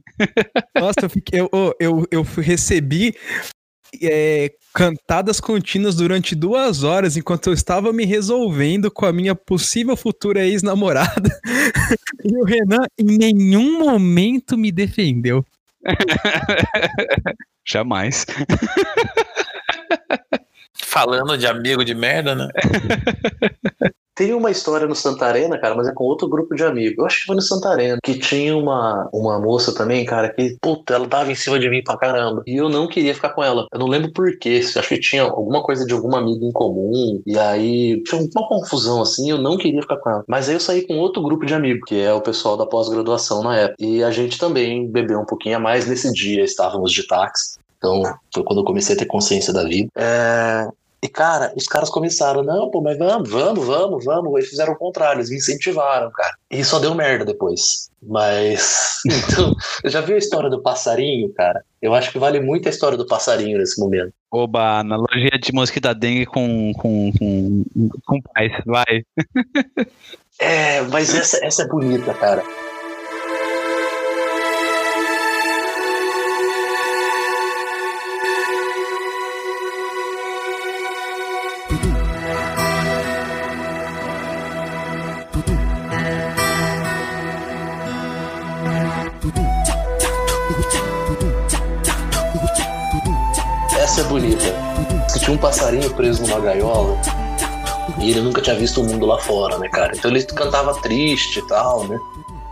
Nossa, eu, fiquei, eu, eu, eu, recebi é, cantadas contínuas durante duas horas enquanto eu estava me resolvendo com a minha possível futura ex-namorada. E o Renan em nenhum momento me defendeu. Jamais. Falando de amigo de merda, né? Tem uma história no Santarena, cara, mas é com outro grupo de amigos. Eu acho que foi no Santarena, que tinha uma, uma moça também, cara, que, puta, ela dava em cima de mim pra caramba. E eu não queria ficar com ela. Eu não lembro por quê. Acho que tinha alguma coisa de alguma amiga em comum. E aí tinha uma confusão assim, eu não queria ficar com ela. Mas aí eu saí com outro grupo de amigos, que é o pessoal da pós-graduação na época. E a gente também bebeu um pouquinho a mais. Nesse dia estávamos de táxi. Então, foi quando eu comecei a ter consciência da vida. É, e, cara, os caras começaram, não, pô, mas vamos, vamos, vamos, vamos. Eles fizeram o contrário, eles me incentivaram, cara. E só deu merda depois. Mas, então, eu já viu a história do passarinho, cara? Eu acho que vale muito a história do passarinho nesse momento. Oba, analogia de mosquito da dengue com, com, com, com paz. Vai. É, mas essa, essa é bonita, cara. É bonita. Que tinha um passarinho preso numa gaiola e ele nunca tinha visto o mundo lá fora, né, cara? Então ele cantava triste e tal, né?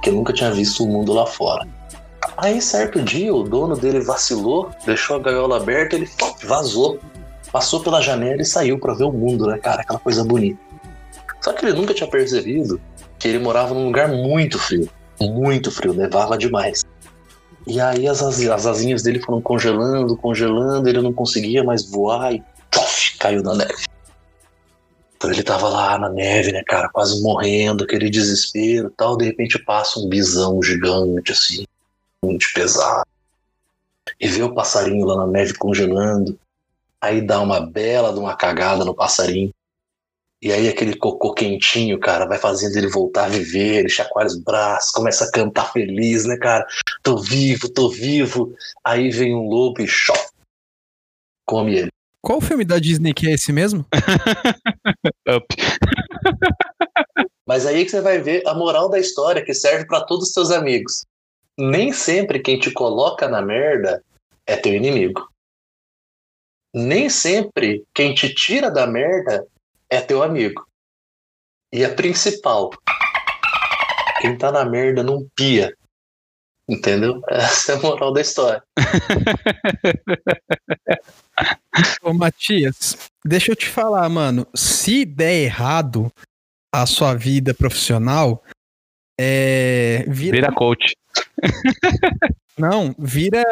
Que nunca tinha visto o mundo lá fora. Aí, certo dia, o dono dele vacilou, deixou a gaiola aberta, ele vazou, passou pela janela e saiu pra ver o mundo, né, cara? Aquela coisa bonita. Só que ele nunca tinha percebido que ele morava num lugar muito frio. Muito frio, nevava demais. E aí as, as, as asinhas dele foram congelando, congelando, ele não conseguia mais voar e tchof, caiu na neve. Então ele tava lá na neve, né, cara, quase morrendo, aquele desespero tal. De repente passa um bisão gigante, assim, muito pesado. E vê o passarinho lá na neve congelando. Aí dá uma bela de uma cagada no passarinho. E aí aquele cocô quentinho, cara, vai fazendo ele voltar a viver, ele chacoalha os braços, começa a cantar feliz, né, cara? Tô vivo, tô vivo. Aí vem um lobo e chop, come ele. Qual filme da Disney que é esse mesmo? Up. Mas aí que você vai ver a moral da história que serve pra todos os seus amigos. Nem sempre quem te coloca na merda é teu inimigo. Nem sempre quem te tira da merda é teu amigo. E a principal, quem tá na merda não pia. Entendeu? Essa é a moral da história. Ô, Matias, deixa eu te falar, mano. Se der errado a sua vida profissional, é. Vira, Vira coach. Não, vira,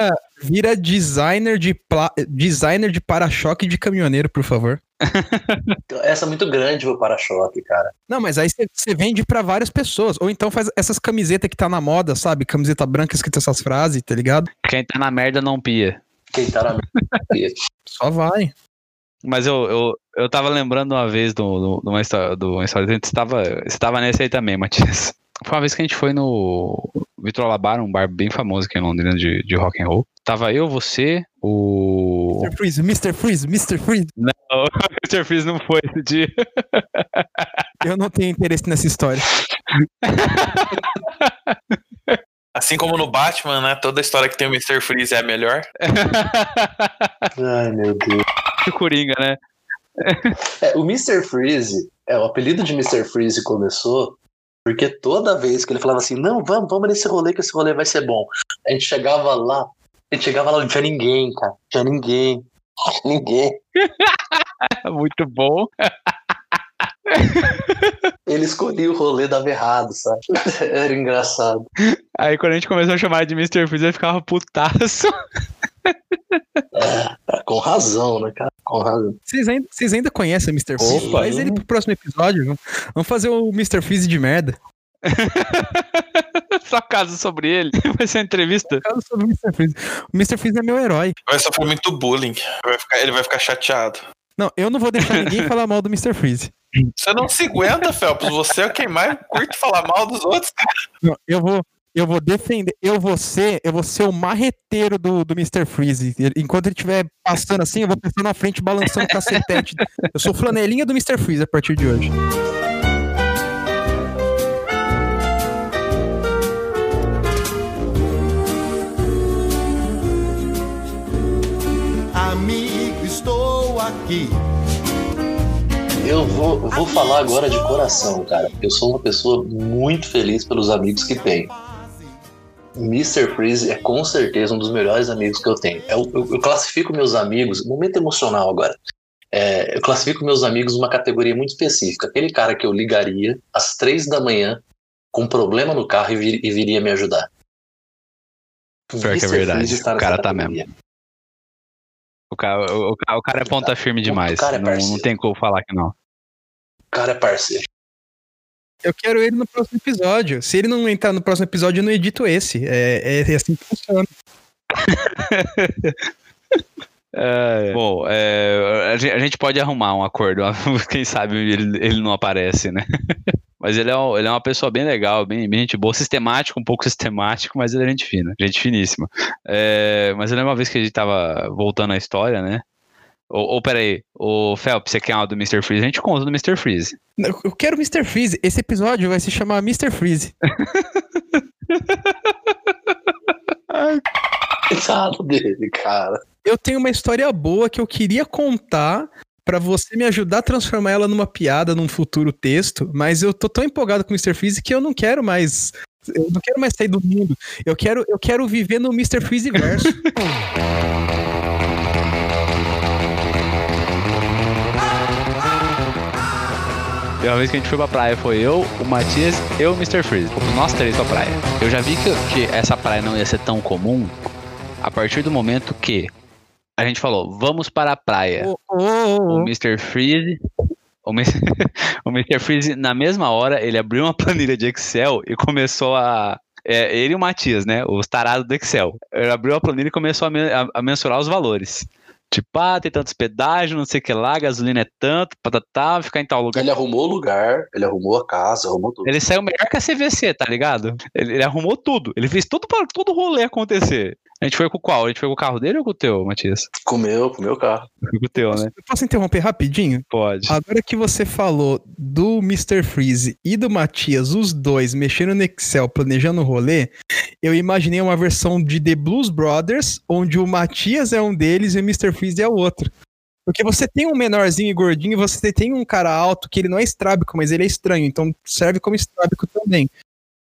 vira designer de, pla- designer de para-choque de caminhoneiro, por favor. Essa é muito grande o para-choque, cara. Não, mas aí você- vende pra várias pessoas. Ou então faz essas camisetas que tá na moda, sabe? Camiseta branca escrita essas frases, tá ligado? Quem tá na merda não pia. Quem tá na merda. Só vai. Mas eu, eu, eu tava lembrando uma vez do, do, de uma história, do uma história. Você estava, você estava nesse aí também, Matias. Foi uma vez que a gente foi no Vitor Alabar, um bar bem famoso aqui em Londrina de, de rock and roll. Tava eu, você, o. Mr. Freeze, Mr. Freeze, Mr. Freeze. Não, Mr. Freeze não foi esse dia. Eu não tenho interesse nessa história. Assim como no Batman, né? Toda história que tem o Mr. Freeze é a melhor. Ai, meu Deus. o Coringa, né? É, o Mr. Freeze, é, o apelido de Mr. Freeze começou porque toda vez que ele falava assim, não, vamos, vamos nesse rolê que esse rolê vai ser bom. A gente chegava lá, a gente chegava lá, não tinha ninguém, cara. Não tinha ninguém. Ninguém. Muito bom. Ele escolhia o rolê, dava errado, sabe? Era engraçado. Aí quando a gente começou a chamar de Mr. Freeze, ele ficava putaço. É, com razão, né, cara? Com razão. Vocês ainda, vocês ainda conhecem o Mr. Freeze? Faz ele pro próximo episódio. vamos- Vamos fazer o Mr. Freeze de merda. Só caso sobre ele. Vai ser uma entrevista. Fala sobre o Mr. Freeze. O Mr. Freeze é meu herói. Vai sofrer muito bullying. Vai ficar- ele vai ficar chateado. Não, eu não vou deixar ninguém falar mal do Mr. Freeze. Você não se aguenta, Felps. Você é quem mais curte falar mal dos outros. Não, eu vou, eu vou defender, eu vou ser, eu vou ser o marreteiro do, do Mr. Freeze. Enquanto ele estiver passando assim, eu vou passar na frente balançando o cacetete. Eu sou flanelinha do Mr. Freeze a partir de hoje. Amigo, estou aqui. Eu vou, vou falar agora de coração, cara. Eu sou uma pessoa muito feliz pelos amigos que tenho. Mr. Freeze é com certeza um dos melhores amigos que eu tenho. Eu, eu- eu classifico meus amigos, momento emocional agora. É, eu classifico meus amigos numa categoria muito específica. Aquele cara que eu ligaria às três da manhã com um problema no carro e, vir- e viria me ajudar. Pior que é verdade. O cara tá categoria. O cara, o, o- o cara é ponta firme demais. cara é não, não tem como falar que não. O cara é parceiro. Eu quero ele no próximo episódio. Se ele não entrar no próximo episódio, eu não edito esse. É, é assim que funciona. É, bom, é, a gente pode arrumar um acordo. Quem sabe ele, ele não aparece, né? Mas ele é, um- ele é uma pessoa bem legal, bem, bem gente boa, sistemático, um pouco sistemático, mas ele é gente fina, gente finíssima. É, mas eu lembro uma vez que a gente tava voltando à história, né? Ou, ou peraí, o Phelps, você quer uma do Mr. Freeze? A gente conta do Mr. Freeze. Eu quero Mr. Freeze. Esse episódio vai se chamar Mr. Freeze. Coitado dele, cara. Eu tenho uma história boa que eu queria contar pra você me ajudar a transformar ela numa piada num futuro texto, mas eu tô tão empolgado com o Mr. Freeze que eu não quero mais. Eu não quero mais sair do mundo. Eu quero, eu quero viver no Mr. Freeze verso. E uma vez que a gente foi pra praia, foi eu, o Matias e o Mr. Freeze. Fomos nós três pra praia. Eu já vi que, que essa praia não ia ser tão comum a partir do momento que a gente falou, vamos para a praia. Ô, ô, ô, O. Mr. Freeze. O Mr. o Mr. Freeze, na mesma hora, ele abriu uma planilha de Excel e começou a. é, ele e o Matias, né? Os tarados do Excel. Ele abriu a planilha e começou a, men- a- a mensurar os valores. Tipo, ah, tem tantos pedágios, não sei o que lá, gasolina é tanto, patatá, ficar em tal lugar. Ele arrumou o lugar, ele arrumou a casa, arrumou tudo. Ele saiu melhor que a CVC, tá ligado? Ele, ele arrumou tudo. Ele fez tudo para todo o rolê acontecer. A gente foi com qual? A gente foi com o carro dele ou com o teu, Matias? Comeu, comeu o carro. Foi com o teu, né? Eu posso interromper rapidinho? Pode. Agora que você falou do Mr. Freeze e do Matias, os dois mexendo no Excel, planejando o rolê, eu imaginei uma versão de The Blues Brothers, onde o Matias é um deles e o Mr. Freeze é o outro. Porque você tem um menorzinho e gordinho, e você tem um cara alto que ele não é estrábico, mas ele é estranho, então serve como estrábico também.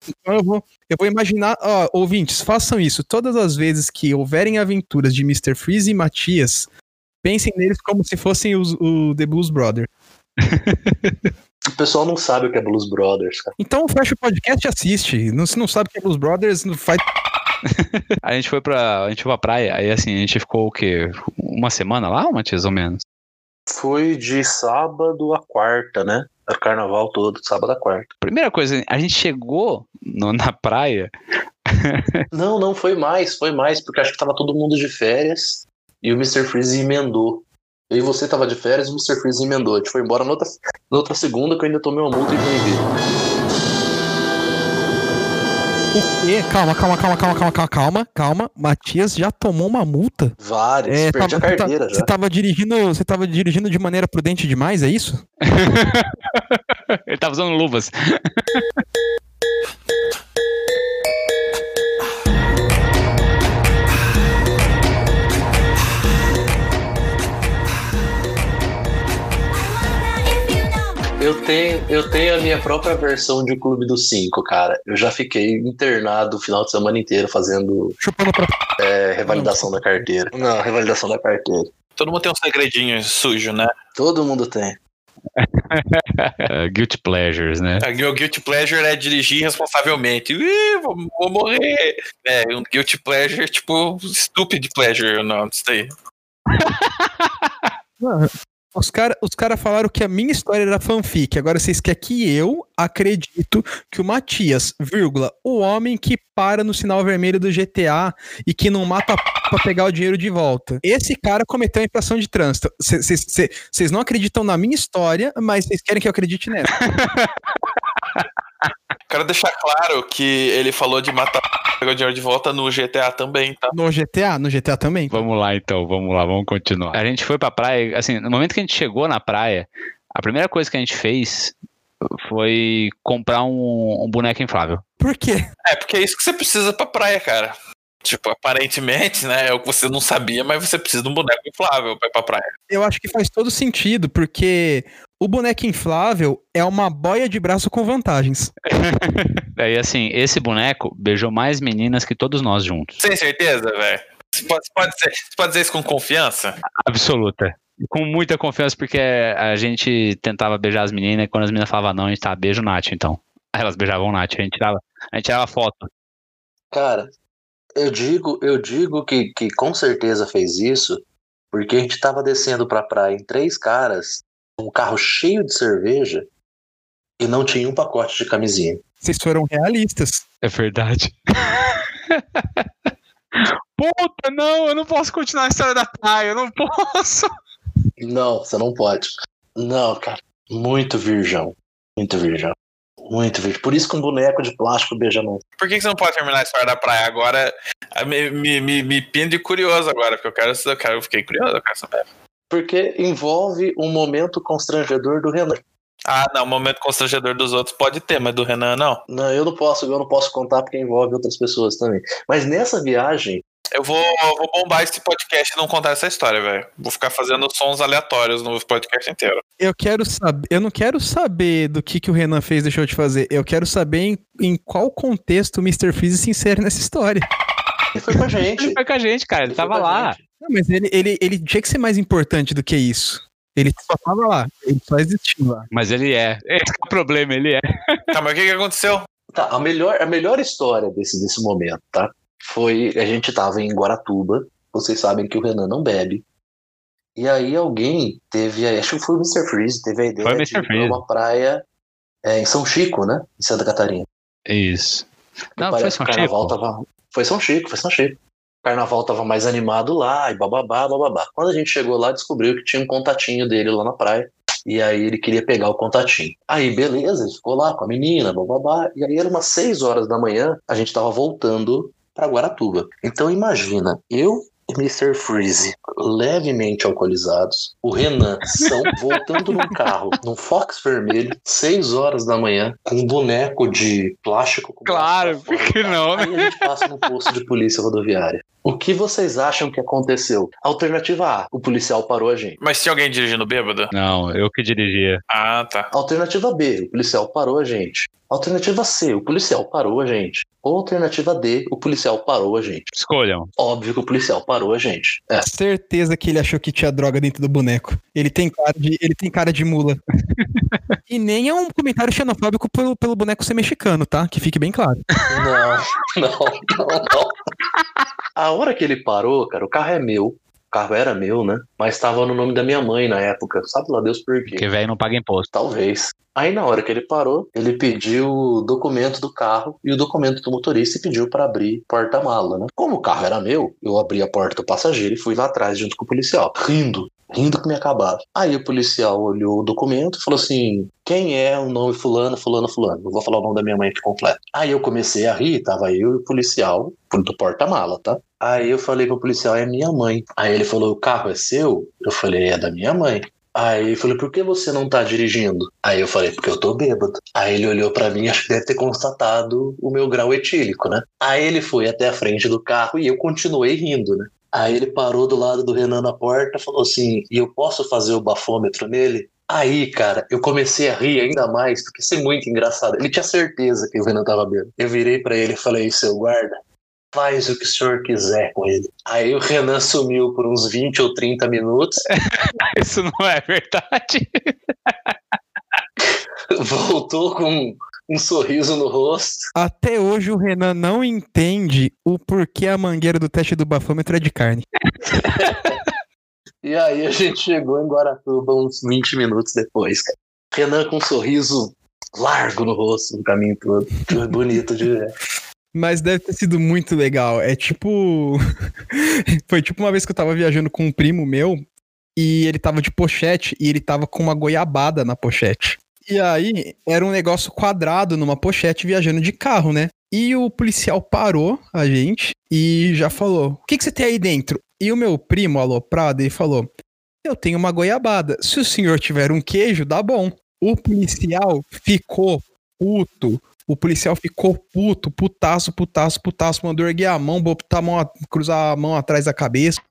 Então eu vou, eu vou imaginar, ó, ouvintes, façam isso. Todas as vezes que houverem aventuras de Mr. Freeze e Matias, pensem neles como se fossem os, o The Blues Brothers. O pessoal não sabe o que é Blues Brothers, cara. Então fecha o podcast e assiste. Não, se não sabe o que é Blues Brothers, não faz. A gente foi pra. A gente foi pra praia, aí assim, a gente ficou o quê? Uma semana lá, Matias, ou menos? Foi de sábado a quarta, né? Carnaval todo, sábado a quarta. Primeira coisa, a gente chegou no- na praia. Não, não, foi mais, foi mais, porque acho que tava todo mundo de férias e o Mr. Freeze emendou. Eu e você tava de férias e o Mr. Freeze emendou. A gente foi embora na outra, na outra segunda que eu ainda tomei uma multa e vim ver. O quê? Calma, calma, calma, calma, calma, calma, calma, calma. Matias já tomou uma multa? Vários, É, perdi tava- a carteira Você já. tava dirigindo, você tava dirigindo de maneira prudente demais, é isso? Ele tava usando luvas. Eu tenho, eu tenho a minha própria versão de Clube dos Cinco, cara. Eu já fiquei internado o final de semana inteiro fazendo é, revalidação da carteira. Não, revalidação da carteira. Todo mundo tem um segredinho sujo, né? Todo mundo tem. É, guilty pleasures, né? O meu guilty pleasure é dirigir responsavelmente. Ih, vou, vou morrer. É, um guilty pleasure, tipo, stupid pleasure, não, isso daí. Os caras os cara falaram que a minha história era fanfic. Agora vocês querem que eu acredito que o Matias, vírgula, o homem que para no sinal vermelho do GTA e que não mata a pra pegar o dinheiro de volta. Esse cara cometeu uma infração de trânsito. Vocês não acreditam na minha história, mas vocês querem que eu acredite nessa. Quero deixar claro que ele falou de matar pegar o dinheiro de volta no GTA também, tá? No GTA? No GTA também? Vamos lá então, vamos lá, vamos continuar. A gente foi pra praia, assim, no momento que a gente chegou na praia, a primeira coisa que a gente fez foi comprar um, um boneco inflável. Por quê? É, porque é isso que você precisa pra praia, cara. Tipo, aparentemente, né? É o que você não sabia, mas você precisa de um boneco inflável pra ir pra praia. Eu acho que faz todo sentido, porque o boneco inflável é uma boia de braço com vantagens. Aí, assim, esse boneco beijou mais meninas que todos nós juntos. Sem certeza, velho? Você pode, pode, você pode dizer isso com confiança? Absoluta. Com muita confiança, porque a gente tentava beijar as meninas e quando as meninas falavam não, a gente tava beijo Nath, então. Aí elas beijavam Nath, a gente tirava, a gente tirava foto. Cara, eu digo, eu digo que, que com certeza fez isso, porque a gente tava descendo pra praia em três caras, um carro cheio de cerveja, e não tinha um pacote de camisinha. Vocês foram realistas. É verdade. Puta, não, eu não posso continuar a história da praia, eu não posso. Não, você não pode. Não, cara. Muito virgão. Muito virgão. Muito virgão. Por isso que um boneco de plástico beija não. Por que que você não pode terminar a história da praia agora? Ah, Me, me, me, me pinde curioso agora, porque eu quero, eu quero, eu fiquei curioso, eu quero saber. Porque envolve um momento constrangedor do Renan. Ah, não, momento constrangedor dos outros pode ter, mas do Renan não. Não, eu não posso, eu não posso contar porque envolve outras pessoas também. Mas nessa viagem, Eu vou, eu vou bombar esse podcast e não contar essa história, velho. Vou ficar fazendo sons aleatórios no podcast inteiro. Eu quero saber, eu não quero saber do que, que o Renan fez, deixou de fazer. Eu quero saber em, em qual contexto o Mr. Freeze se insere nessa história. ele foi com a gente. Ele foi com a gente, cara, ele Ele tava lá. gente. Não, mas ele, ele, ele tinha que ser mais importante do que isso. Ele só tava lá, ele só existiu lá. Mas ele é. Esse é o problema, ele é. Tá, mas o que, que aconteceu? Tá, a melhor, a melhor história desse, desse momento, tá? Foi. A gente tava em Guaratuba. Vocês sabem que o Renan não bebe. E aí alguém teve. Acho que foi o Mr. Freeze, teve a ideia Foi de pra Freeze. uma praia é, em São Chico, né? Em Santa Catarina. Isso. Não, foi São Chico. tava. Foi São Chico, foi São Chico. Carnaval tava mais animado lá, e bababá, bababá. Quando a gente chegou lá, descobriu que tinha um contatinho dele lá na praia. E aí ele queria pegar o contatinho. Aí, beleza, ele ficou lá com a menina, bababá. E aí era umas 6 horas da manhã, a gente tava voltando pra Guaratuba. Então imagina, eu Mr. Freeze, levemente alcoolizados, o Renan são voltando num carro, num Fox vermelho, 6 horas da manhã, com um boneco de plástico. Claro, por que não, né? Aí a gente passa no posto de polícia rodoviária. O que vocês acham que aconteceu? Alternativa A, o policial parou a gente. Mas tinha alguém dirigindo bêbado? Não, eu que dirigia. Ah, tá. Alternativa B, o policial parou a gente. Alternativa C, o policial parou a gente. Ou alternativa D, o policial parou a gente. Escolham. Óbvio que o policial parou a gente. É. Certeza que ele achou que tinha droga dentro do boneco. Ele tem cara de, ele tem cara de mula. e nem é um comentário xenofóbico pelo, pelo boneco ser mexicano, tá? Que fique bem claro. Não, não, não, não. A hora que ele parou, cara, o carro é meu. O carro era meu, né? Mas estava no nome da minha mãe na época. Sabe lá Deus por quê? Porque velho não paga imposto. Talvez. Aí na hora que ele parou, ele pediu o documento do carro e o documento do motorista e pediu para abrir porta-mala, né? Como o carro era meu, eu abri a porta do passageiro e fui lá atrás junto com o policial, rindo, rindo que me acabava. Aí o policial olhou o documento e falou assim: quem é o nome fulano, fulano, fulano? Não vou falar o nome da minha mãe aqui completo. Aí eu comecei a rir, tava eu e o policial do porta-mala, tá? Aí eu falei pro policial, é minha mãe. Aí ele falou, o carro é seu? Eu falei, é da minha mãe. Aí ele falou, por que você não tá dirigindo? Aí eu falei, porque eu tô bêbado. Aí ele olhou para mim, acho que deve ter constatado o meu grau etílico, né? Aí ele foi até a frente do carro e eu continuei rindo, né? Aí ele parou do lado do Renan na porta, falou assim, e eu posso fazer o bafômetro nele? Aí, cara, eu comecei a rir ainda mais, porque isso é muito engraçado. Ele tinha certeza que o Renan tava bêbado. Eu virei para ele e falei, seu guarda, faz o que o senhor quiser com ele. Aí o Renan sumiu por uns 20 ou 30 minutos. Isso não é verdade. Voltou com um sorriso no rosto. Até hoje o Renan não entende o porquê a mangueira do teste do bafômetro é de carne. e aí a gente chegou em Guaratuba uns 20 minutos depois, cara. Renan com um sorriso largo no rosto no caminho todo. Bonito de ver. Mas deve ter sido muito legal. É tipo. Foi tipo uma vez que eu tava viajando com um primo meu e ele tava de pochete e ele tava com uma goiabada na pochete. E aí era um negócio quadrado numa pochete viajando de carro, né? E o policial parou a gente e já falou: O que, que você tem aí dentro? E o meu primo, aloprado, ele falou: Eu tenho uma goiabada. Se o senhor tiver um queijo, dá bom. O policial ficou puto o policial ficou puto, putaço, putaço, putaço, mandou erguer a mão, botar a mão, cruzar a mão atrás da cabeça.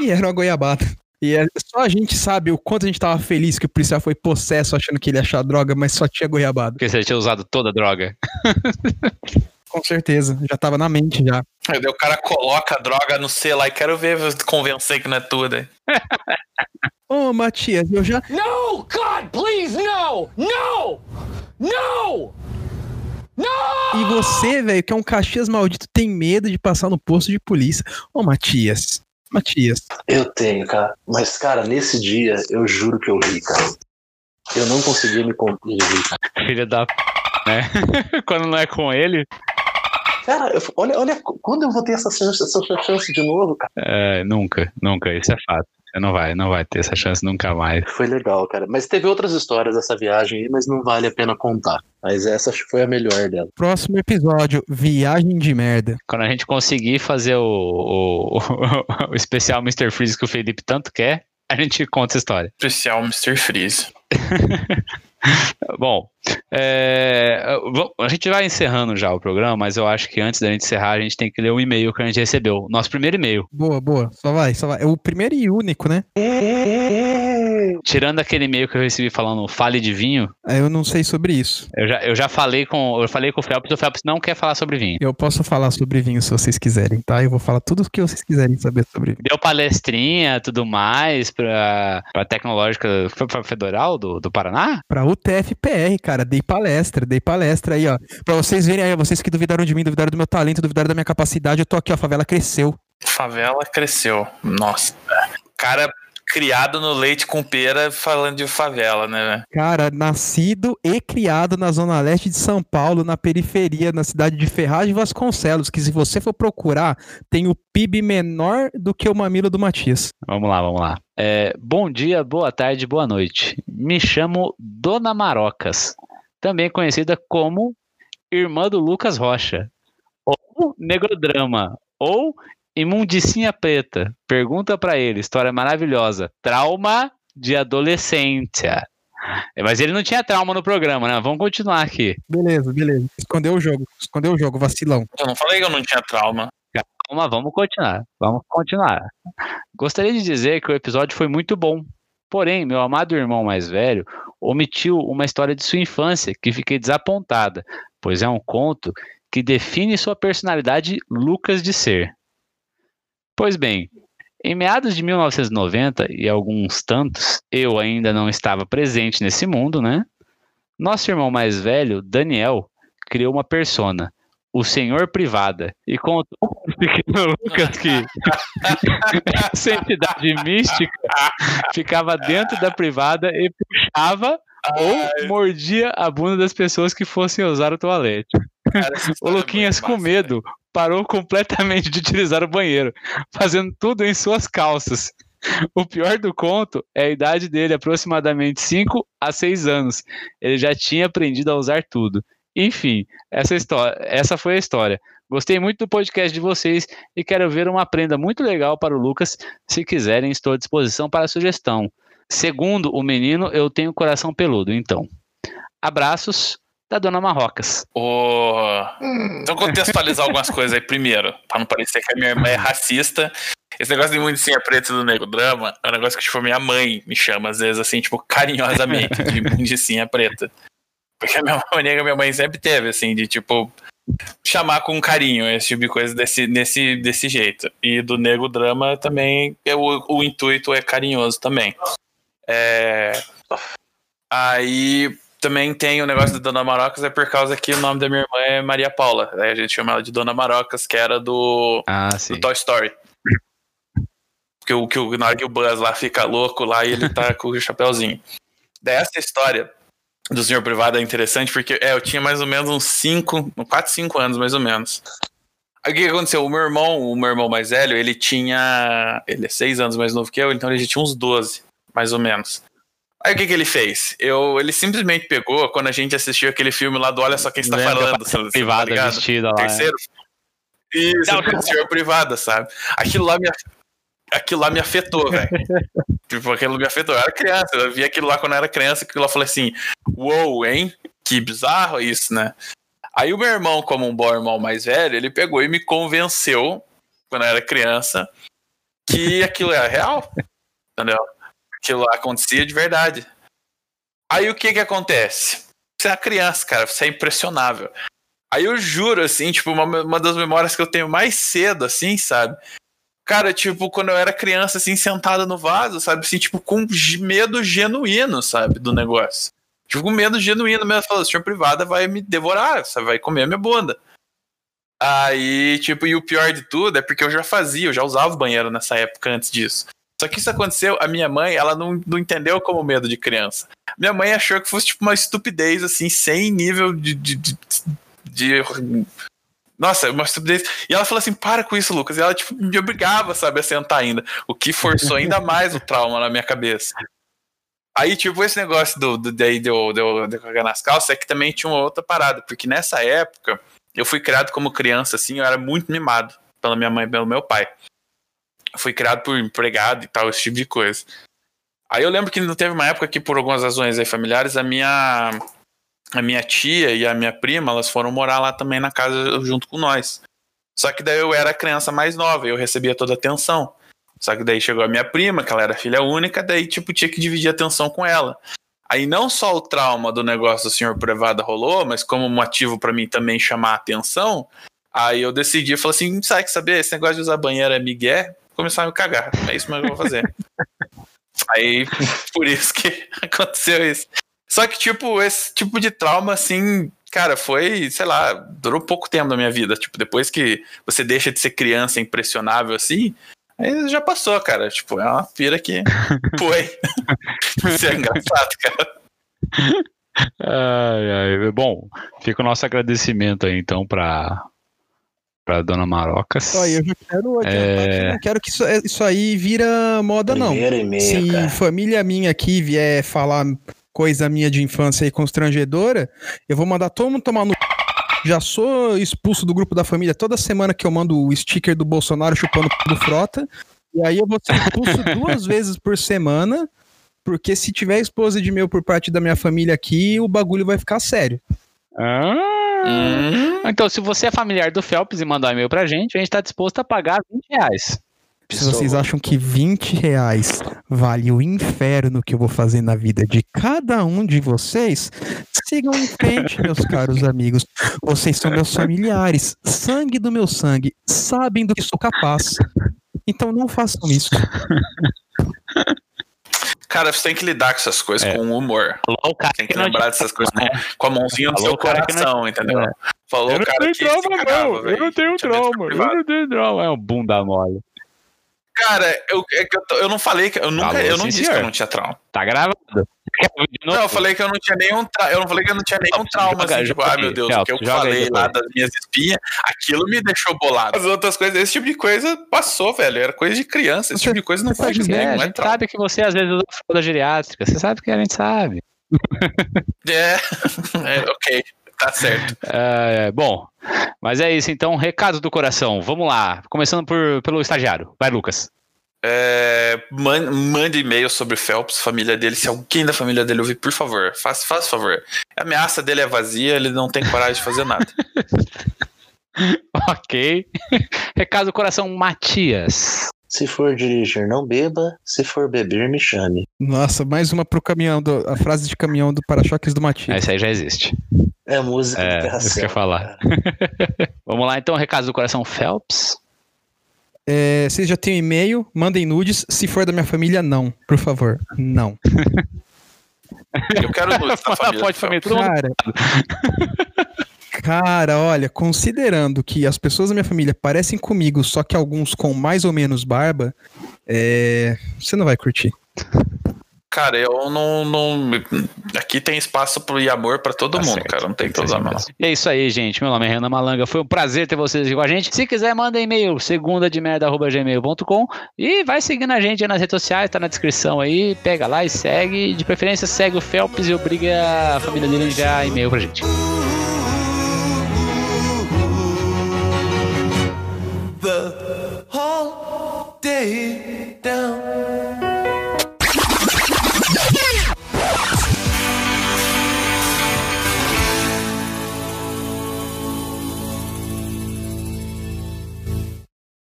E era uma goiabada. E é, só a gente sabe o quanto a gente tava feliz que o policial foi possesso achando que ele ia achar droga, mas só tinha goiabada. Porque você tinha usado toda a droga. Com certeza, já tava na mente já. Aí o cara coloca a droga no C lá e quero ver convencer que não é tudo. Ô, oh, Matias, eu já. No, God, please, no! No! No! E você, velho, que é um Caxias maldito, tem medo de passar no posto de polícia. Ô, Matias. Matias. Eu tenho, cara. Mas, cara, nesse dia, eu juro que eu ri, cara. Eu não conseguia me conter de rir, cara. Filha da p, né? Quando não é com ele. Cara, eu, olha, olha, quando eu vou ter essa chance, essa chance de novo, cara? É, nunca, nunca, isso é fato. Você não vai, não vai ter essa chance nunca mais. Foi legal, cara. Mas teve outras histórias dessa viagem aí, mas não vale a pena contar. Mas essa acho que foi a melhor dela. Próximo episódio, viagem de merda. Quando a gente conseguir fazer o, o, o, o especial Mr. Freeze que o Felipe tanto quer, a gente conta essa história. Especial Mr. Freeze. Bom, é, a gente vai encerrando já o programa, mas eu acho que antes da gente encerrar, a gente tem que ler o e-mail que a gente recebeu. Nosso primeiro e-mail. Boa, boa. Só vai, só vai. É o primeiro e único, né? Tirando aquele e-mail que eu recebi falando fale de vinho. É, eu não sei sobre isso. Eu já, eu já falei com. Eu falei com o Felps, o Felps não quer falar sobre vinho. Eu posso falar sobre vinho se vocês quiserem, tá? Eu vou falar tudo o que vocês quiserem saber sobre vinho. Deu palestrinha, tudo mais, pra, pra tecnológica. Foi pra Federal do, do Paraná? Pra UTFPR, cara. Dei palestra, dei palestra aí, ó. Pra vocês verem aí, vocês que duvidaram de mim, duvidaram do meu talento, duvidaram da minha capacidade, eu tô aqui, ó. A favela cresceu. Favela cresceu. Nossa. Cara criado no leite com pera falando de favela, né? Cara, nascido e criado na zona leste de São Paulo, na periferia, na cidade de Ferraz de Vasconcelos, que se você for procurar, tem o PIB menor do que o mamilo do Matias. Vamos lá, vamos lá. É, bom dia, boa tarde, boa noite. Me chamo Dona Marocas, também conhecida como irmã do Lucas Rocha, ou Negrodrama, ou Imundicinha Preta. Pergunta para ele, história maravilhosa. Trauma de adolescência. Mas ele não tinha trauma no programa, né? Vamos continuar aqui. Beleza, beleza. Escondeu o jogo. Escondeu o jogo, vacilão. Eu não falei que eu não tinha trauma. Calma, vamos continuar. Vamos continuar. Gostaria de dizer que o episódio foi muito bom. Porém, meu amado irmão mais velho omitiu uma história de sua infância que fiquei desapontada, pois é um conto que define sua personalidade Lucas de ser. Pois bem, em meados de 1990 e alguns tantos, eu ainda não estava presente nesse mundo, né? Nosso irmão mais velho, Daniel, criou uma persona, o Senhor Privada, e contou para o pequeno Lucas que essa entidade mística ficava dentro da privada e puxava ou mordia a bunda das pessoas que fossem usar o toalete. Cara, o Luquinhas, com medo, parou completamente de utilizar o banheiro, fazendo tudo em suas calças. O pior do conto é a idade dele, aproximadamente 5 a 6 anos. Ele já tinha aprendido a usar tudo. Enfim, essa, história, essa foi a história. Gostei muito do podcast de vocês e quero ver uma prenda muito legal para o Lucas. Se quiserem, estou à disposição para a sugestão. Segundo o menino, eu tenho coração peludo, então. Abraços da Dona Marrocas. Ô, Então contextualizar algumas coisas aí primeiro, para não parecer que a minha irmã é racista. Esse negócio de mundicinha preta do Nego Drama é um negócio que, tipo, minha mãe me chama, às vezes, assim, tipo, carinhosamente, de mundicinha preta. Porque a minha mania minha mãe sempre teve, assim, de, tipo, chamar com carinho esse tipo de coisa desse, nesse, desse jeito. E do Nego Drama também, é o, o intuito é carinhoso também. É... Aí também tem o negócio da Dona Marocas, é por causa que o nome da minha irmã é Maria Paula. Aí a gente chama ela de Dona Marocas, que era do, Ah, do Toy Story. Que, o, que o, na hora que o Buzz lá fica louco lá e ele tá com o chapéuzinho. Daí essa história do senhor privado é interessante porque é, eu tinha mais ou menos uns 5, 4, 5 anos mais ou menos. Aí o que que aconteceu? O meu irmão, o meu irmão mais velho, ele tinha. Ele é 6 anos mais novo que eu, então ele já tinha uns 12, mais ou menos. Aí o que, que ele fez? Eu, ele simplesmente pegou quando a gente assistiu aquele filme lá do Olha Só Quem Está Lembra Falando. sabe, privada tá ligado? vestida lá, é. Terceiro. Isso, Não, privada, sabe? Aquilo lá me, aquilo lá me afetou, velho. tipo, aquilo me afetou. Eu era criança, eu vi aquilo lá quando eu era criança, aquilo lá eu falei assim, uou, hein? Que bizarro isso, né? Aí o meu irmão, como um bom irmão mais velho, ele pegou e me convenceu, quando eu era criança, que aquilo era real. Entendeu? Aquilo lá acontecia de verdade. Aí o que que acontece? Você é uma criança, cara, você é impressionável. Aí eu juro, assim, tipo, uma, uma das memórias que eu tenho mais cedo, assim, sabe? Cara, tipo, quando eu era criança, assim, sentada no vaso, sabe? Assim, tipo, com medo genuíno, sabe? Do negócio. Tipo, com medo genuíno mesmo. Falando, senhor privada vai me devorar, você vai comer a minha bunda. Aí, tipo, e o pior de tudo é porque eu já fazia, eu já usava o banheiro nessa época antes disso. Só que isso aconteceu, a minha mãe, ela não, não entendeu como medo de criança. Minha mãe achou que fosse, tipo, uma estupidez, assim, sem nível de- de- de, de nossa, uma estupidez. E ela falou assim: para com isso, Lucas. E ela, tipo, me obrigava, sabe, a sentar ainda. O que forçou ainda mais o trauma na minha cabeça. Aí, tipo, esse negócio do, do, daí de eu, de, eu, de eu cagar nas calças é que também tinha uma outra parada, porque nessa época eu fui criado como criança, assim, eu era muito mimado pela minha mãe e pelo meu pai. Eu fui criado por empregado e tal, esse tipo de coisa. Aí eu lembro que não teve uma época que, por algumas razões aí familiares, a minha a minha tia e a minha prima, elas foram morar lá também na casa junto com nós. Só que daí eu era a criança mais nova, eu recebia toda a atenção. Só que daí chegou a minha prima, que ela era filha única, daí tipo tinha que dividir a atenção com ela. Aí não só o trauma do negócio do senhor privada rolou, mas como motivo pra mim também chamar a atenção, aí eu decidi, falei assim, sabe que saber, esse negócio de usar banheiro é migué, começar a me cagar. É isso mesmo que eu vou fazer. aí por isso que aconteceu isso. Só que, tipo, esse tipo de trauma, assim, cara, foi, sei lá, durou pouco tempo da minha vida. Tipo, depois que você deixa de ser criança impressionável assim, aí já passou, cara. Tipo, é uma pira que foi. Isso é engraçado, cara. Ai, ai. Bom, fica o nosso agradecimento aí, então, pra, pra Dona Marocas. Eu já quero adiantar É. que não quero que isso, isso aí vira moda, não. Primeiro e meio, Se cara. família minha aqui vier falar coisa minha de infância aí constrangedora, eu vou mandar todo mundo tomar no. Já sou expulso do grupo da família toda semana que eu mando o sticker do Bolsonaro chupando do frota. E aí eu vou ser expulso duas vezes por semana, porque se tiver esposa de meu por parte da minha família aqui, o bagulho vai ficar sério. Ah, Hum, Então, se você é familiar do Phelps e mandar um e-mail pra gente, a gente tá disposto a pagar 20 reais. Se vocês acham que 20 reais vale o inferno que eu vou fazer na vida de cada um de vocês, sigam em frente, meus caros amigos. Vocês são meus familiares, sangue do meu sangue, sabem do que sou capaz. Então não façam isso. Cara, você tem que lidar com essas coisas É. com humor. Falou cara Tem que não lembrar dessas coisas com, com a mãozinha no Falou seu o cara que não- coração, entendeu? É. Falou o cara que se cagava, velho. não tenho trauma, eu não tenho trauma. É um bunda mole. Cara, eu, é que eu, tô- eu não falei que. Eu, nunca, Falou, eu não sim, disse senhor. que eu não tinha trauma. Tá gravado. Não, eu falei que eu não tinha nenhum tra... Eu não falei que eu não tinha nenhum trauma, Joga- assim, tipo, ai meu aí, Deus, o que eu aí falei depois. lá das minhas espinhas, aquilo me deixou bolado. As outras coisas, esse tipo de coisa passou, velho. Era coisa de criança, esse tipo de coisa não faz É, bem, a não é gente trauma. sabe que você às vezes usa fralda geriátrica. Você sabe que a gente sabe. É, é, ok, tá certo. É, bom, mas é isso então. Recado do coração. Vamos lá. Começando por, pelo estagiário. Vai, Lucas. É, man- mande e-mail sobre Phelps, família dele. Se alguém da família dele ouvir, por favor, faça, faça favor. A ameaça dele é vazia, ele não tem coragem de fazer nada. Ok. Recado do coração, Matias. Se for dirigir, não beba. Se for beber, me chame. Nossa, mais uma pro caminhão, do, a frase de caminhão do para-choques do Matias. Esse aí já existe. É música É, de isso que eu ia falar. Vamos lá então, recado do coração, Phelps. É, vocês já têm um e-mail, mandem nudes. Se for da minha família, não. Por favor, não. Eu quero nudes da família. Pode família, todo. Cara. Cara, olha, considerando que as pessoas da minha família parecem comigo, só que alguns com mais ou menos barba, é, você não vai curtir. Cara, eu não, não. Aqui tem espaço pro e amor pra todo Tá mundo, certo. cara. Não tem que ser problema, não. mesmo. E é isso aí, gente. Meu nome é Renan Malanga. Foi um prazer ter vocês aqui com a gente. Se quiser, manda e-mail, segunda de gmail.com e vai seguindo a gente aí nas redes sociais, tá na descrição aí. Pega lá e segue. De preferência, segue o Phelps e obriga a família dele a enviar e-mail pra gente. The whole day down